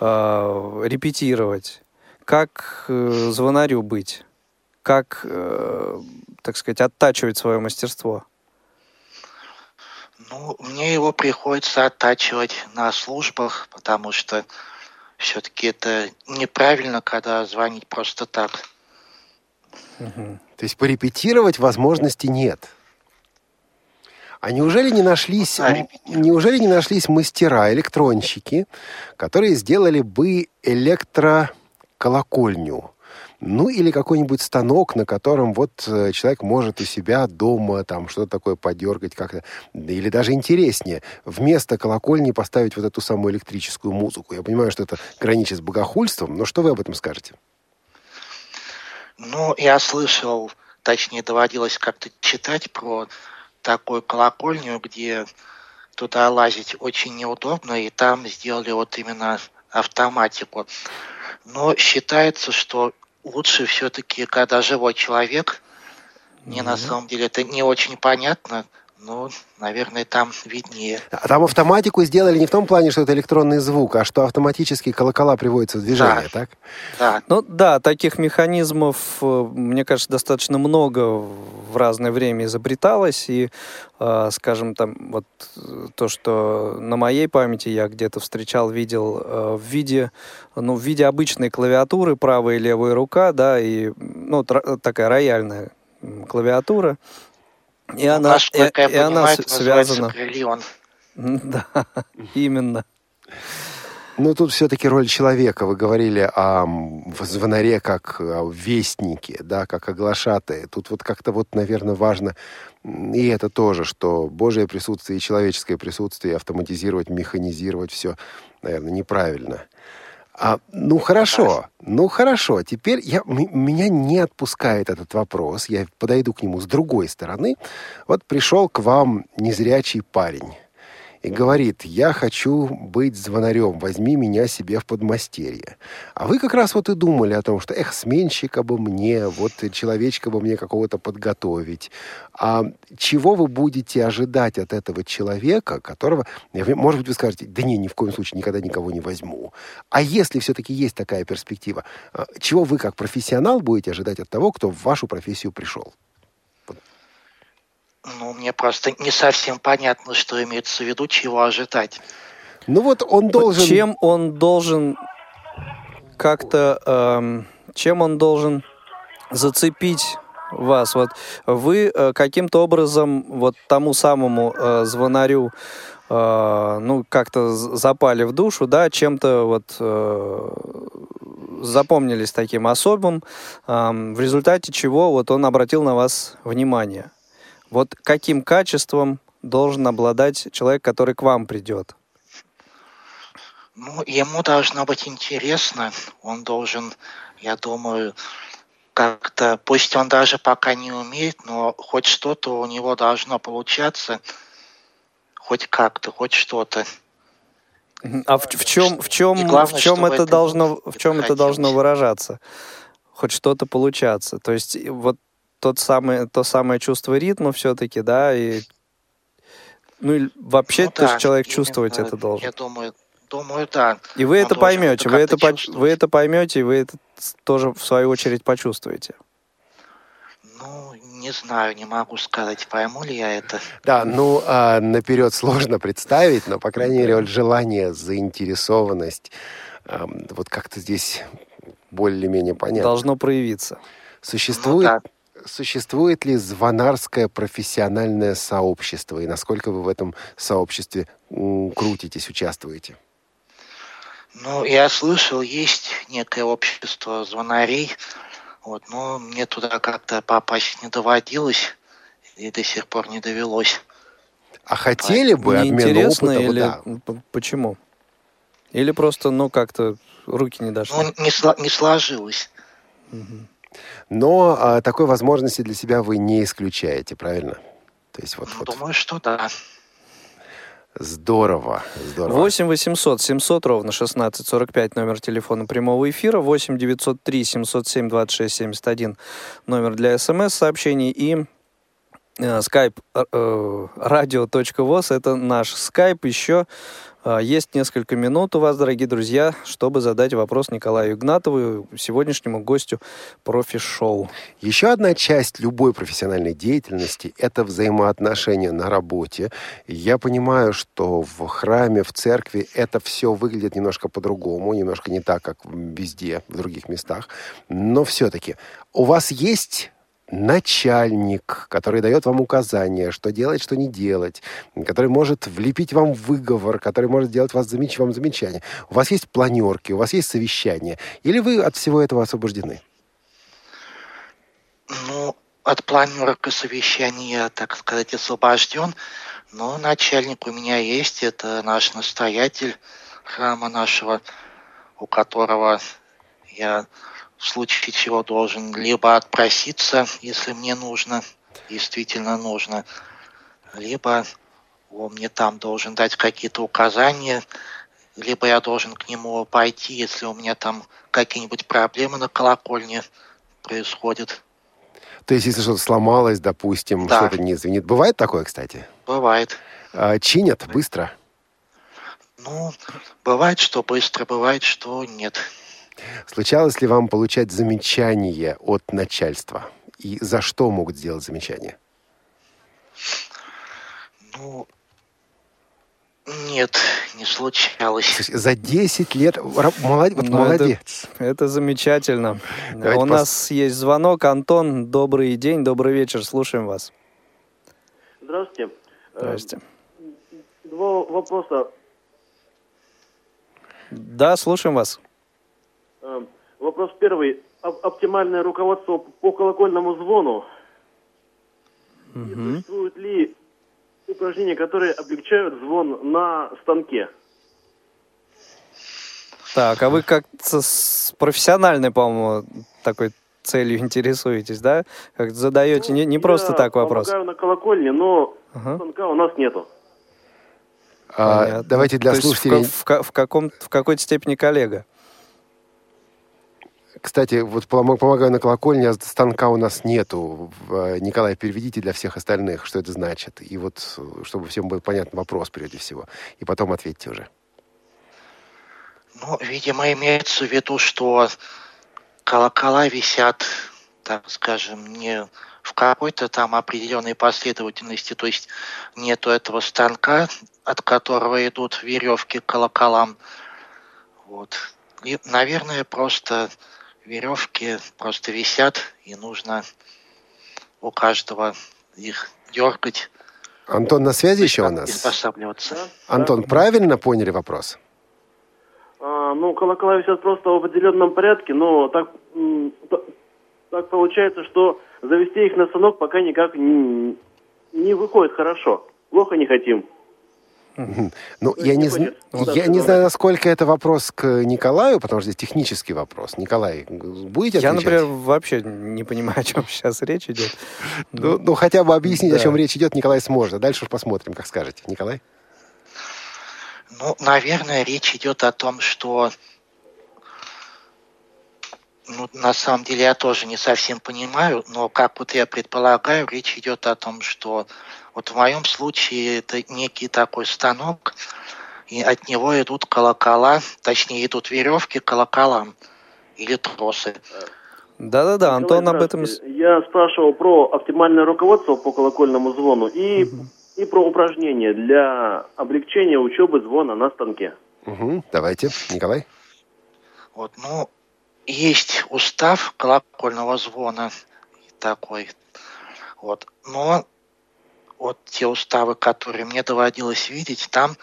Э, репетировать, как э, звонарю быть, как, э, так сказать, оттачивать свое мастерство? Ну, мне его приходится оттачивать на службах, потому что все-таки это неправильно, когда звонить просто так. Угу. То есть порепетировать возможности нет. А неужели не нашлись, неужели не нашлись мастера, электронщики, которые сделали бы электроколокольню? Ну, или какой-нибудь станок, на котором вот э, человек может у себя дома там что-то такое подергать как-то. Или даже интереснее, вместо колокольни поставить вот эту самую электрическую музыку. Я понимаю, что это граничит с богохульством, но что вы об этом скажете? Ну, я слышал, точнее, доводилось как-то читать про такую колокольню, где туда лазить очень неудобно, и там сделали вот именно автоматику. Но считается, что лучше все-таки, когда живой человек, мне mm-hmm. на самом деле это не очень понятно, ну, наверное, там виднее. А там автоматику сделали не в том плане, что это электронный звук, а что автоматически колокола приводятся в движение, да. так? Да. Ну да, таких механизмов, э, мне кажется, достаточно много в разное время изобреталось. И, э, скажем, там вот то, что на моей памяти я где-то встречал, видел э, в виде, ну, в виде обычной клавиатуры, правая и левая рука, да, и, ну, такая рояльная клавиатура, и она, Насколько и, я и понимаю, она связана. Криллион. Да, именно. Ну, тут все-таки роль человека. Вы говорили о звонаре как о вестнике, да, как о глашатае. Тут вот как-то вот, наверное, важно и это тоже, что Божье присутствие и человеческое присутствие автоматизировать, механизировать все, наверное, неправильно. А, ну хорошо, ну хорошо. Теперь я, меня не отпускает этот вопрос. Я подойду к нему с другой стороны. Вот пришел к вам незрячий парень и говорит, я хочу быть звонарем, возьми меня себе в подмастерье. А вы как раз вот и думали о том, что, эх, сменщика бы мне, вот человечка бы мне какого-то подготовить. А чего вы будете ожидать от этого человека, которого, может быть, вы скажете, да не, ни в коем случае никогда никого не возьму. А если все-таки есть такая перспектива, а, чего вы как профессионал будете ожидать от того, кто в вашу профессию пришел? Ну, мне просто не совсем понятно, что имеется в виду, чего ожидать. Ну вот он должен... Чем он должен как-то... Эм, чем он должен зацепить вас? Вот вы э, каким-то образом вот тому самому э, звонарю э, ну, как-то запали в душу, да, чем-то вот э, запомнились таким особым, э, в результате чего вот он обратил на вас внимание. Вот каким качеством должен обладать человек, который к вам придет? Ну, ему должно быть интересно. Он должен, я думаю, как-то, пусть он даже пока не умеет, но хоть что-то у него должно получаться, хоть как-то, хоть что-то. А в, в чем, в чем, главное, в чем это, это должно, в чем это должно выражаться? Хоть что-то получаться. То есть вот тот самый, то самое чувство ритма все-таки, да, и ну вообще ну, то, да, человек чувствовать это должен. Я думаю, думаю, да. И вы это поймете, вы это, по, вы это поймете, и вы это тоже в свою очередь почувствуете. Ну, не знаю, не могу сказать, пойму ли я это. Да, ну, а, наперед сложно представить, но, по крайней мере, вот желание, заинтересованность, а, вот как-то здесь более-менее понятно. Должно проявиться. Существует ну, да существует ли звонарское профессиональное сообщество и насколько вы в этом сообществе крутитесь, участвуете? Ну, я слышал, есть некое общество звонарей, вот, но мне туда как-то попасть не доводилось и до сих пор не довелось. А хотели бы обмен интересно опытом? Или да. почему? Или просто, ну, как-то руки не дошли? Ну, не, сло- не сложилось. Угу. Но а, такой возможности для себя вы не исключаете, правильно? То есть вот, вот. Думаю, что да. Здорово, здорово. 8 800 700 ровно 1645 номер телефона прямого эфира, 8 903 707 26 71 номер для смс-сообщений и э, skype э, radio.voz это наш скайп еще есть несколько минут у вас, дорогие друзья, чтобы задать вопрос Николаю Игнатову, сегодняшнему гостю профи-шоу. Еще одна часть любой профессиональной деятельности – это взаимоотношения на работе. Я понимаю, что в храме, в церкви это все выглядит немножко по-другому, немножко не так, как везде, в других местах. Но все-таки у вас есть начальник, который дает вам указания, что делать, что не делать, который может влепить вам выговор, который может делать вас замеч... вам замечания. У вас есть планерки, у вас есть совещания, или вы от всего этого освобождены? Ну, от планерок и совещаний я, так сказать, освобожден, но начальник у меня есть, это наш настоятель храма нашего, у которого я в случае чего должен либо отпроситься, если мне нужно, действительно нужно, либо он мне там должен дать какие-то указания, либо я должен к нему пойти, если у меня там какие-нибудь проблемы на колокольне происходят. То есть, если что-то сломалось, допустим, да. что-то не звенит. Бывает такое, кстати? Бывает. А, чинят быстро? Ну, бывает, что быстро, бывает, что нет. Случалось ли вам получать замечания от начальства? И за что могут сделать замечания? Ну, нет, не случалось. За 10 лет... Молодец. Вот ну, молодец. Это, это замечательно. Давайте У пос... нас есть звонок. Антон, добрый день, добрый вечер. Слушаем вас. Здравствуйте. Здравствуйте. Два вопроса. Да, слушаем вас. Э, вопрос первый. Оптимальное руководство по колокольному звону. Угу. И существуют ли упражнения, которые облегчают звон на станке? Так, а вы как-то с профессиональной, по-моему, такой целью интересуетесь, да? Как задаете не, не просто так вопрос. Я на колокольне, но ага. станка у нас нету. А, давайте для То слушателей... В, в, в, каком, в какой-то степени коллега. Кстати, вот помогаю на колокольне, а станка у нас нету. Э, Николай, переведите для всех остальных, что это значит. И вот, чтобы всем был понятен вопрос прежде всего. И потом ответьте уже. Ну, видимо, имеется в виду, что колокола висят, так скажем, не в какой-то там определенной последовательности, то есть нету этого станка, от которого идут веревки к колоколам. Вот. И, наверное, просто веревки просто висят, и нужно у каждого их дергать. Антон на связи еще у нас? Антон, да. правильно поняли вопрос? А, ну, колокола висят просто в определенном порядке, но так, так получается, что завести их на станок пока никак не, не выходит хорошо. Плохо не хотим. Ну, я не, не я не знаю, насколько это вопрос к Николаю, потому что здесь технический вопрос. Николай, будете Я, например, вообще не понимаю, о чем сейчас речь идет. Ну, ну хотя бы объяснить, да. о чем речь идет, Николай сможет. А дальше уж посмотрим, как скажете. Николай? Ну, наверное, речь идет о том, что ну, на самом деле я тоже не совсем понимаю, но как вот я предполагаю, речь идет о том, что вот в моем случае это некий такой станок, и от него идут колокола, точнее идут веревки к колоколам или тросы. Да-да-да, Антон об этом... Я спрашивал про оптимальное руководство по колокольному звону и, угу. и про упражнения для облегчения учебы звона на станке. Угу. Давайте, Николай. Вот, ну, есть устав колокольного звона такой. Вот. Но вот те уставы, которые мне доводилось видеть, там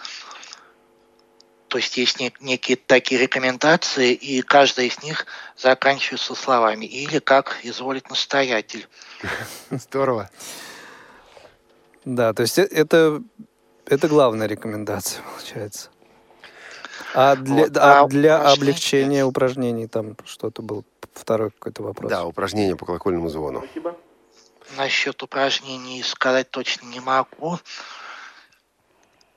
то есть есть некие такие рекомендации, и каждая из них заканчивается словами «или как изволит настоятель». Здорово. Да, то есть э, это, это главная рекомендация, получается. А для, вот, а, а для облегчения упражнений там что-то был второй какой-то вопрос? Да, упражнение по колокольному звону. Спасибо насчет упражнений сказать точно не могу.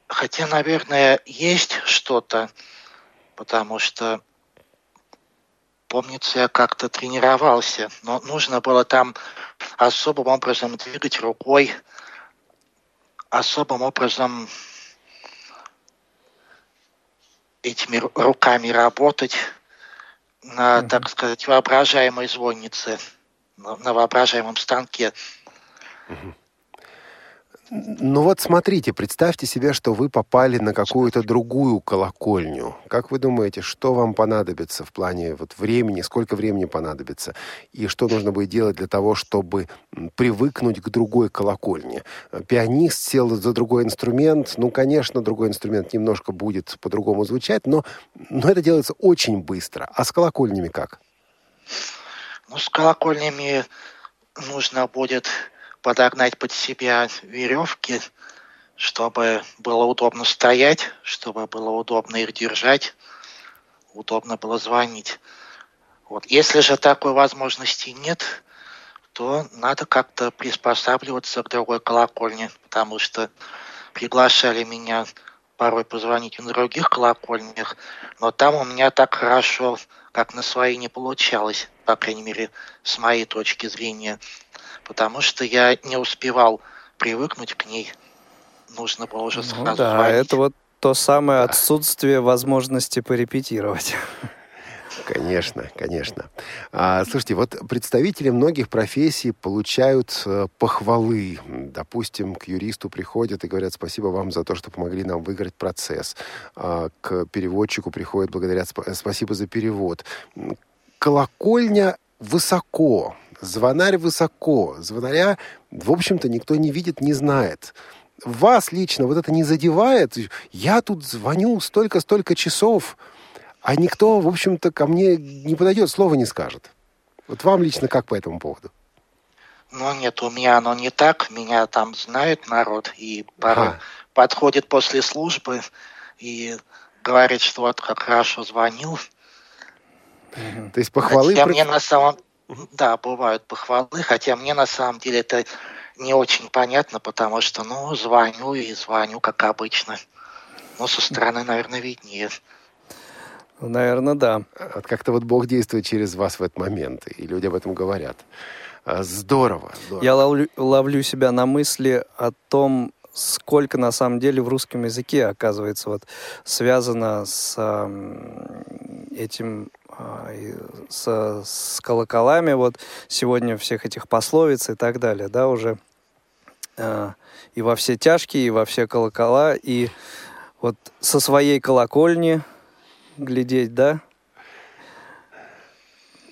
Хотя, наверное, есть что-то, потому что, помнится, я как-то тренировался, но нужно было там особым образом двигать рукой, особым образом этими руками работать на, mm-hmm. так сказать, воображаемой звоннице на воображаемом станке. Ну вот смотрите, представьте себе, что вы попали на какую-то другую колокольню. Как вы думаете, что вам понадобится в плане вот времени, сколько времени понадобится, и что нужно будет делать для того, чтобы привыкнуть к другой колокольне? Пианист сел за другой инструмент, ну, конечно, другой инструмент немножко будет по-другому звучать, но, но это делается очень быстро. А с колокольнями как? Ну, с колокольнями нужно будет подогнать под себя веревки, чтобы было удобно стоять, чтобы было удобно их держать, удобно было звонить. Вот. Если же такой возможности нет, то надо как-то приспосабливаться к другой колокольне, потому что приглашали меня порой позвонить на других колокольнях, но там у меня так хорошо, как на своей не получалось, по крайней мере, с моей точки зрения, потому что я не успевал привыкнуть к ней. Нужно было уже ну сразу ну, да, звонить. это вот то самое да. отсутствие возможности порепетировать. Конечно, конечно. А, слушайте, вот представители многих профессий получают э, похвалы. Допустим, к юристу приходят и говорят спасибо вам за то, что помогли нам выиграть процесс. А, к переводчику приходят благодарят спасибо за перевод. Колокольня высоко, звонарь высоко. Звонаря, в общем-то, никто не видит, не знает вас лично вот это не задевает? Я тут звоню столько-столько часов, а никто, в общем-то, ко мне не подойдет, слова не скажет. Вот вам лично как по этому поводу? Ну нет, у меня оно не так. Меня там знает народ и порой подходит после службы и говорит, что вот как хорошо звонил. То есть похвалы... Хотя мне на самом... Да, бывают похвалы, хотя мне на самом деле это не очень понятно, потому что, ну, звоню и звоню, как обычно. Ну, со стороны, наверное, виднее. Наверное, да. Как-то вот Бог действует через вас в этот момент, и люди об этом говорят. А, здорово, здорово. Я ловлю, ловлю себя на мысли о том, сколько на самом деле в русском языке, оказывается, вот связано с э, этим э, с, с колоколами, вот сегодня всех этих пословиц и так далее, да, уже э, и во все тяжкие, и во все колокола, и вот со своей колокольни глядеть, да,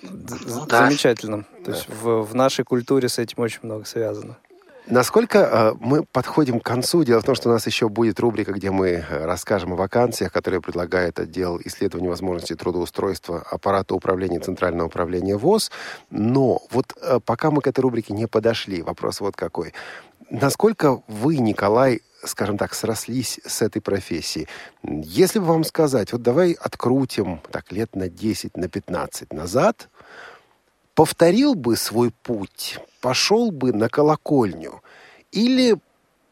ну, да. замечательно. То да. есть в, в нашей культуре с этим очень много связано. Насколько э, мы подходим к концу? Дело в том, что у нас еще будет рубрика, где мы э, расскажем о вакансиях, которые предлагает отдел исследования возможностей трудоустройства аппарата управления Центрального управления ВОЗ. Но вот э, пока мы к этой рубрике не подошли, вопрос вот какой. Насколько вы, Николай, скажем так, срослись с этой профессией? Если бы вам сказать, вот давай открутим так лет на 10, на 15 назад, повторил бы свой путь, пошел бы на колокольню или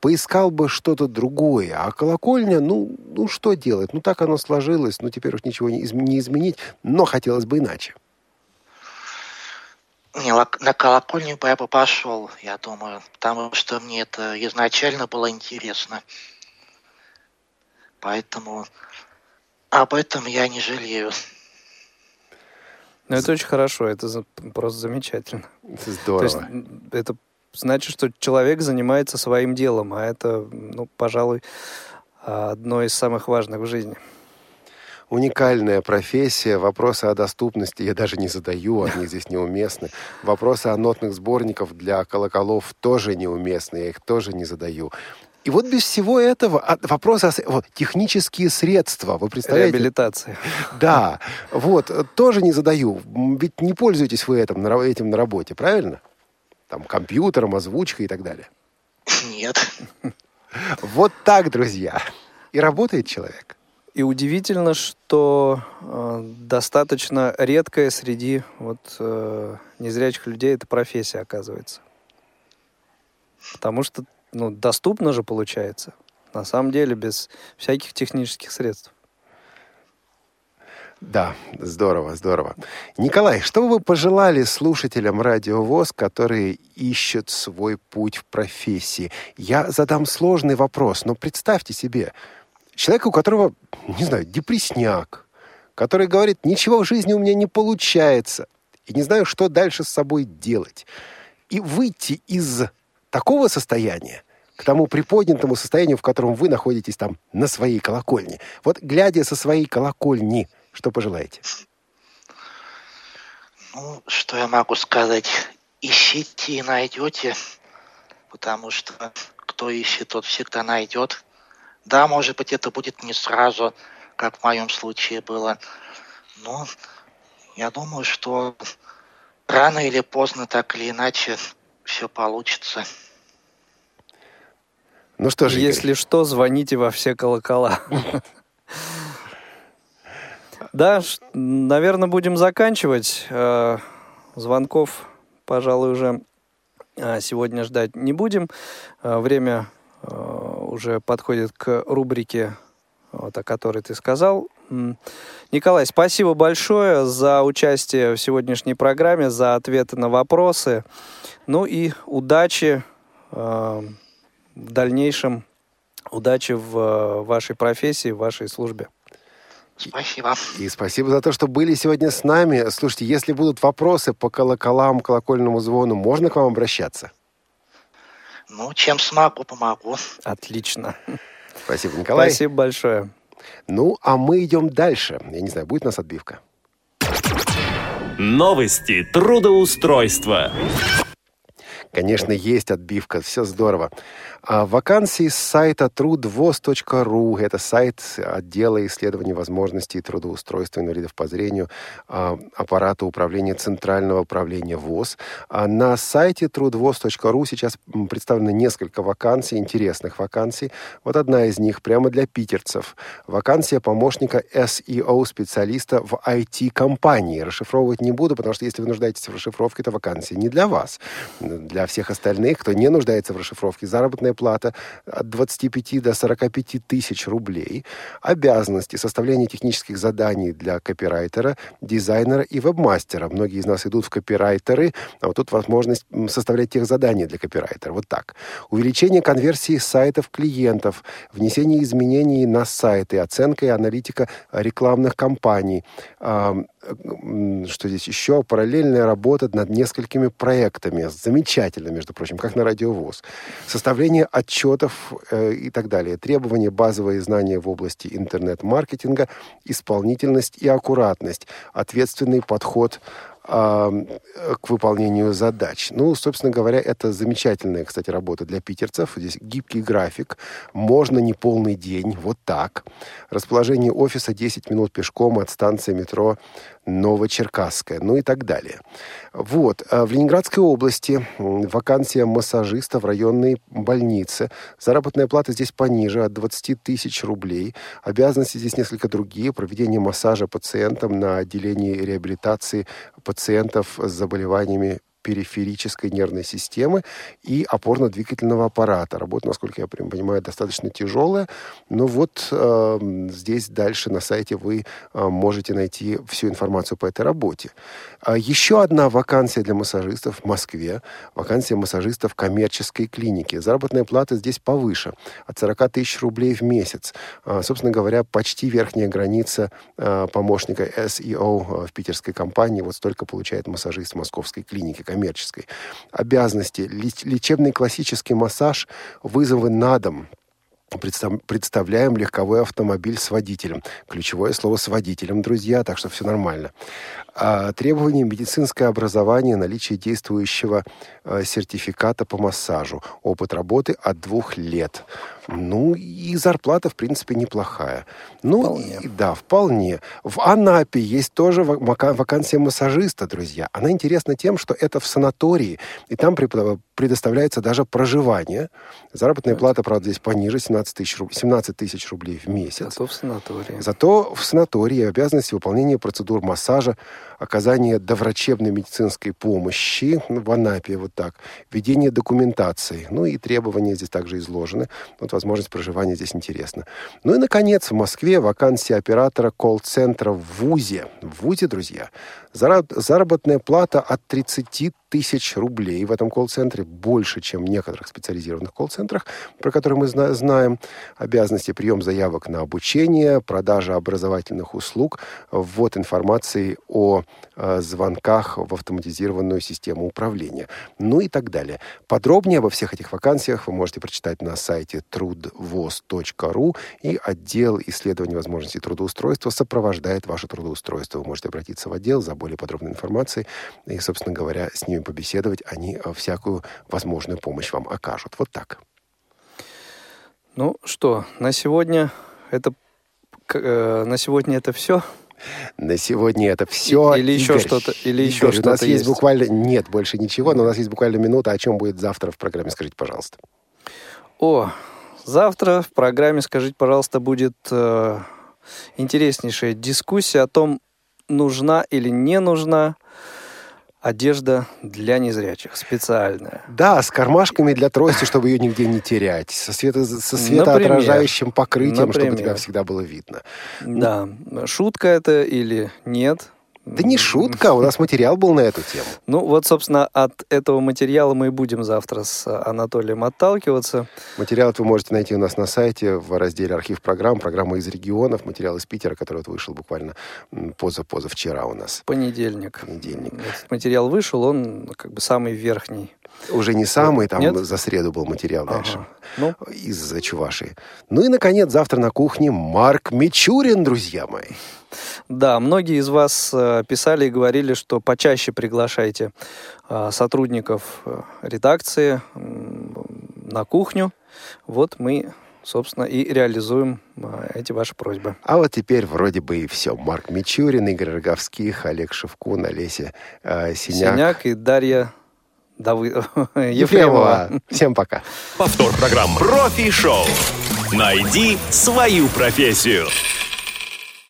поискал бы что-то другое. А колокольня, ну, ну что делать? Ну так оно сложилось, ну теперь уж ничего не, изменить, но хотелось бы иначе. Не, на колокольню бы я бы пошел, я думаю, потому что мне это изначально было интересно. Поэтому об этом я не жалею. Ну, это очень хорошо, это за, просто замечательно. Здорово. То есть, это значит, что человек занимается своим делом, а это, ну, пожалуй, одно из самых важных в жизни. Уникальная профессия. Вопросы о доступности я даже не задаю, они здесь неуместны. Вопросы о нотных сборников для колоколов тоже неуместны, я их тоже не задаю. И вот без всего этого а, вопрос о вот, технические средства, вы представляете? Реабилитация. Да, вот, тоже не задаю. Ведь не пользуетесь вы этим, этим на работе, правильно? Там компьютером, озвучкой и так далее. Нет. Вот так, друзья. И работает человек. И удивительно, что э, достаточно редкая среди вот, э, незрячих людей эта профессия оказывается. Потому что ну, доступно же получается. На самом деле, без всяких технических средств. Да, здорово, здорово. Николай, что бы вы пожелали слушателям Радио ВОЗ, которые ищут свой путь в профессии? Я задам сложный вопрос, но представьте себе, человека, у которого, не знаю, депресняк, который говорит, ничего в жизни у меня не получается, и не знаю, что дальше с собой делать. И выйти из такого состояния к тому приподнятому состоянию, в котором вы находитесь там на своей колокольне. Вот глядя со своей колокольни, что пожелаете? Ну, что я могу сказать? Ищите и найдете, потому что кто ищет, тот всегда найдет. Да, может быть, это будет не сразу, как в моем случае было, но я думаю, что рано или поздно, так или иначе, все получится. Ну что же, Если Игорь. что, звоните во все колокола. Да, наверное, будем заканчивать. Э, звонков, пожалуй, уже э, сегодня ждать не будем. Э, время уже подходит к рубрике, вот, о которой ты сказал. Николай, спасибо большое за участие в сегодняшней программе, за ответы на вопросы. Ну и удачи в дальнейшем, удачи в вашей профессии, в вашей службе. Спасибо. И спасибо за то, что были сегодня с нами. Слушайте, если будут вопросы по колоколам, колокольному звону, можно к вам обращаться? Ну, чем смогу, помогу. Отлично. Спасибо, Николай. Спасибо большое. Ну, а мы идем дальше. Я не знаю, будет у нас отбивка. Новости трудоустройства. Конечно, есть отбивка, все здорово. А, вакансии с сайта trudvoz.ru. Это сайт отдела исследований возможностей трудоустройства инвалидов по зрению а, аппарата управления Центрального управления ВОЗ. А на сайте trudvoz.ru сейчас представлено несколько вакансий, интересных вакансий. Вот одна из них прямо для питерцев. Вакансия помощника SEO-специалиста в IT-компании. Расшифровывать не буду, потому что если вы нуждаетесь в расшифровке, это вакансия не для вас. Для всех остальных, кто не нуждается в расшифровке, заработная плата от 25 до 45 тысяч рублей, обязанности составления технических заданий для копирайтера, дизайнера и вебмастера. Многие из нас идут в копирайтеры, а вот тут возможность составлять тех заданий для копирайтера. Вот так. Увеличение конверсии сайтов клиентов, внесение изменений на сайты, оценка и аналитика рекламных кампаний, что здесь еще, параллельная работа над несколькими проектами, замечательно, между прочим, как на радиовоз, составление отчетов э, и так далее, требования, базовые знания в области интернет-маркетинга, исполнительность и аккуратность, ответственный подход к выполнению задач. Ну, собственно говоря, это замечательная, кстати, работа для питерцев. Здесь гибкий график, можно не полный день, вот так. Расположение офиса 10 минут пешком от станции метро Новочеркасская, ну и так далее. Вот. А в Ленинградской области вакансия массажиста в районной больнице. Заработная плата здесь пониже, от 20 тысяч рублей. Обязанности здесь несколько другие. Проведение массажа пациентам на отделении реабилитации пациентов с заболеваниями периферической нервной системы и опорно-двигательного аппарата. Работа, насколько я понимаю, достаточно тяжелая, но вот э, здесь дальше на сайте вы э, можете найти всю информацию по этой работе. А еще одна вакансия для массажистов в Москве. Вакансия массажистов коммерческой клинике. Заработная плата здесь повыше, от 40 тысяч рублей в месяц. А, собственно говоря, почти верхняя граница а, помощника SEO в питерской компании. Вот столько получает массажист в московской клинике коммерческой. Обязанности. Лечебный классический массаж, вызовы на дом – представляем легковой автомобиль с водителем. Ключевое слово с водителем, друзья, так что все нормально. А, требования медицинское образование, наличие действующего а, сертификата по массажу, опыт работы от двух лет. Ну, и зарплата, в принципе, неплохая. Ну, вполне. И, да, вполне. В Анапе есть тоже вакансия массажиста, друзья. Она интересна тем, что это в санатории, и там предоставляется даже проживание. Заработная плата, правда, здесь пониже, 17 тысяч, 17 тысяч рублей в месяц. Зато в санатории. Зато в санатории обязанности выполнения процедур массажа, оказание доврачебной медицинской помощи в Анапе, вот так, ведение документации, ну и требования здесь также изложены. Вот возможность проживания здесь интересна. Ну и, наконец, в Москве вакансия оператора колл-центра в ВУЗе. В ВУЗе, друзья, заработная плата от 30 тысяч рублей в этом колл-центре, больше, чем в некоторых специализированных колл-центрах, про которые мы зна- знаем. Обязанности прием заявок на обучение, продажа образовательных услуг, ввод информации о э, звонках в автоматизированную систему управления, ну и так далее. Подробнее обо всех этих вакансиях вы можете прочитать на сайте трудвоз.ру и отдел исследования возможностей трудоустройства сопровождает ваше трудоустройство. Вы можете обратиться в отдел за более подробной информацией и, собственно говоря, с ними побеседовать, они э, всякую возможную помощь вам окажут. Вот так. Ну что, на сегодня это э, на сегодня это все. На сегодня это все. Или еще что-то. Или еще Игорь, что-то. У нас есть, есть буквально нет больше ничего, но у нас есть буквально минута. О чем будет завтра в программе? Скажите, пожалуйста. О, завтра в программе, скажите, пожалуйста, будет э, интереснейшая дискуссия о том, нужна или не нужна одежда для незрячих, специальная. Да, с кармашками для трости, чтобы ее нигде не терять, со, свето, со светоотражающим например, покрытием, например. чтобы тебя всегда было видно. Да, шутка это или нет, да не шутка, у нас материал был на эту тему. Ну вот, собственно, от этого материала мы и будем завтра с Анатолием отталкиваться. Материал вы можете найти у нас на сайте в разделе «Архив программ», программа из регионов, материал из Питера, который вот вышел буквально поза-позавчера у нас. Понедельник. Понедельник. Этот материал вышел, он как бы самый верхний Уже не самый, там Нет? за среду был материал ага. дальше. Ну? Из-за Чувашии. Ну и, наконец, завтра на кухне Марк Мичурин, друзья мои. Да, многие из вас э, писали и говорили, что почаще приглашайте э, сотрудников э, редакции на кухню. Вот мы собственно, и реализуем эти ваши просьбы. А вот теперь вроде бы и все. Марк Мичурин, Игорь Роговских, Олег Шевкун, Олеся э, Синяк. Синяк и Дарья Давы... Ефремова. Ефремова. Всем пока. Повтор программы «Профи-шоу». Найди свою профессию.